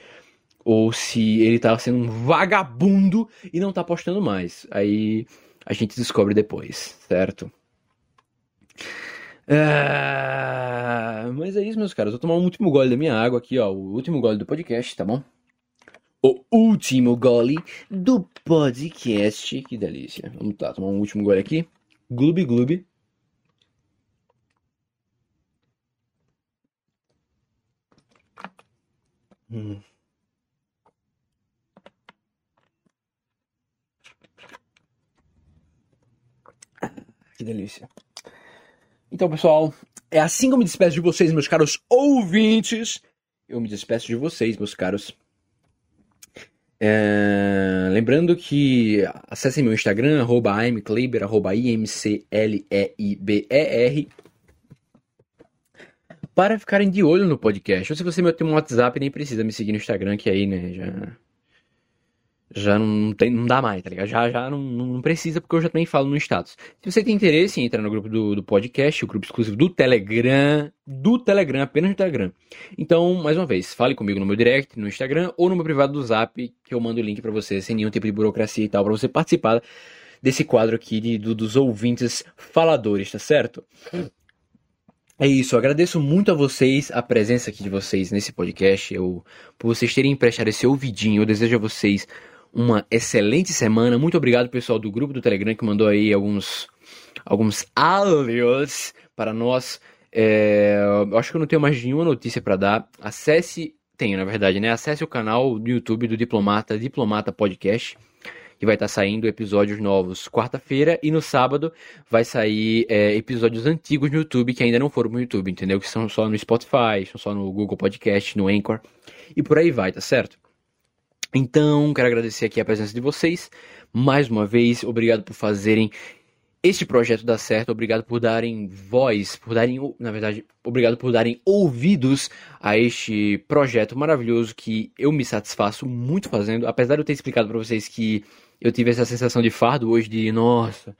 Ou se ele tá sendo um vagabundo e não tá postando mais. Aí a gente descobre depois, certo? Ah, mas é isso, meus caras. Vou tomar um último gole da minha água aqui, ó. O último gole do podcast, tá bom? O último gole do podcast. Que delícia. Vamos lá, tomar um último gole aqui. Gloob, gloob. Hum. Que delícia. Então, pessoal, é assim que eu me despeço de vocês, meus caros ouvintes. Eu me despeço de vocês, meus caros. É... Lembrando que acessem meu Instagram, arroba imkleiber, arroba imcleiber, para ficarem de olho no podcast. Ou se você tem um WhatsApp, nem precisa me seguir no Instagram, que aí, né, já já não, tem, não dá mais, tá ligado? Já, já não, não precisa, porque eu já também falo no status. Se você tem interesse em entrar no grupo do, do podcast, o grupo exclusivo do Telegram, do Telegram, apenas no Telegram. Então, mais uma vez, fale comigo no meu direct, no Instagram ou no meu privado do Zap, que eu mando o link para você, sem nenhum tipo de burocracia e tal, para você participar desse quadro aqui de, do, dos ouvintes faladores, tá certo? É isso, eu agradeço muito a vocês, a presença aqui de vocês nesse podcast, eu, por vocês terem emprestado esse ouvidinho, eu desejo a vocês uma excelente semana. Muito obrigado, pessoal do grupo do Telegram que mandou aí alguns, alguns áudios para nós. É, acho que eu não tenho mais nenhuma notícia para dar. Acesse, tenho na verdade, né? Acesse o canal do YouTube do Diplomata, Diplomata Podcast, que vai estar tá saindo episódios novos quarta-feira e no sábado vai sair é, episódios antigos no YouTube que ainda não foram no YouTube, entendeu? Que são só no Spotify, são só no Google Podcast, no Anchor e por aí vai, tá certo? Então, quero agradecer aqui a presença de vocês. Mais uma vez, obrigado por fazerem este projeto dar certo. Obrigado por darem voz, por darem, na verdade, obrigado por darem ouvidos a este projeto maravilhoso que eu me satisfaço muito fazendo. Apesar de eu ter explicado para vocês que eu tive essa sensação de fardo hoje de, nossa,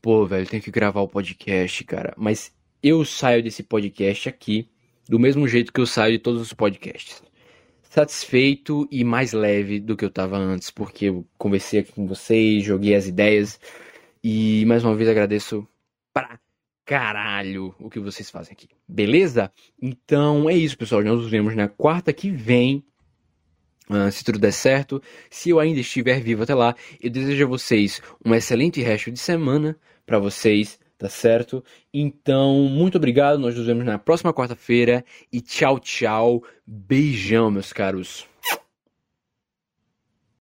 pô, velho, tenho que gravar o podcast, cara. Mas eu saio desse podcast aqui do mesmo jeito que eu saio de todos os podcasts satisfeito e mais leve do que eu estava antes, porque eu conversei aqui com vocês, joguei as ideias e mais uma vez agradeço pra caralho o que vocês fazem aqui. Beleza? Então é isso, pessoal. Nós nos vemos na quarta que vem. Uh, se tudo der certo, se eu ainda estiver vivo até lá, eu desejo a vocês um excelente resto de semana para vocês, tá certo? Então, muito obrigado. Nós nos vemos na próxima quarta-feira e tchau, tchau. Beijão, meus caros.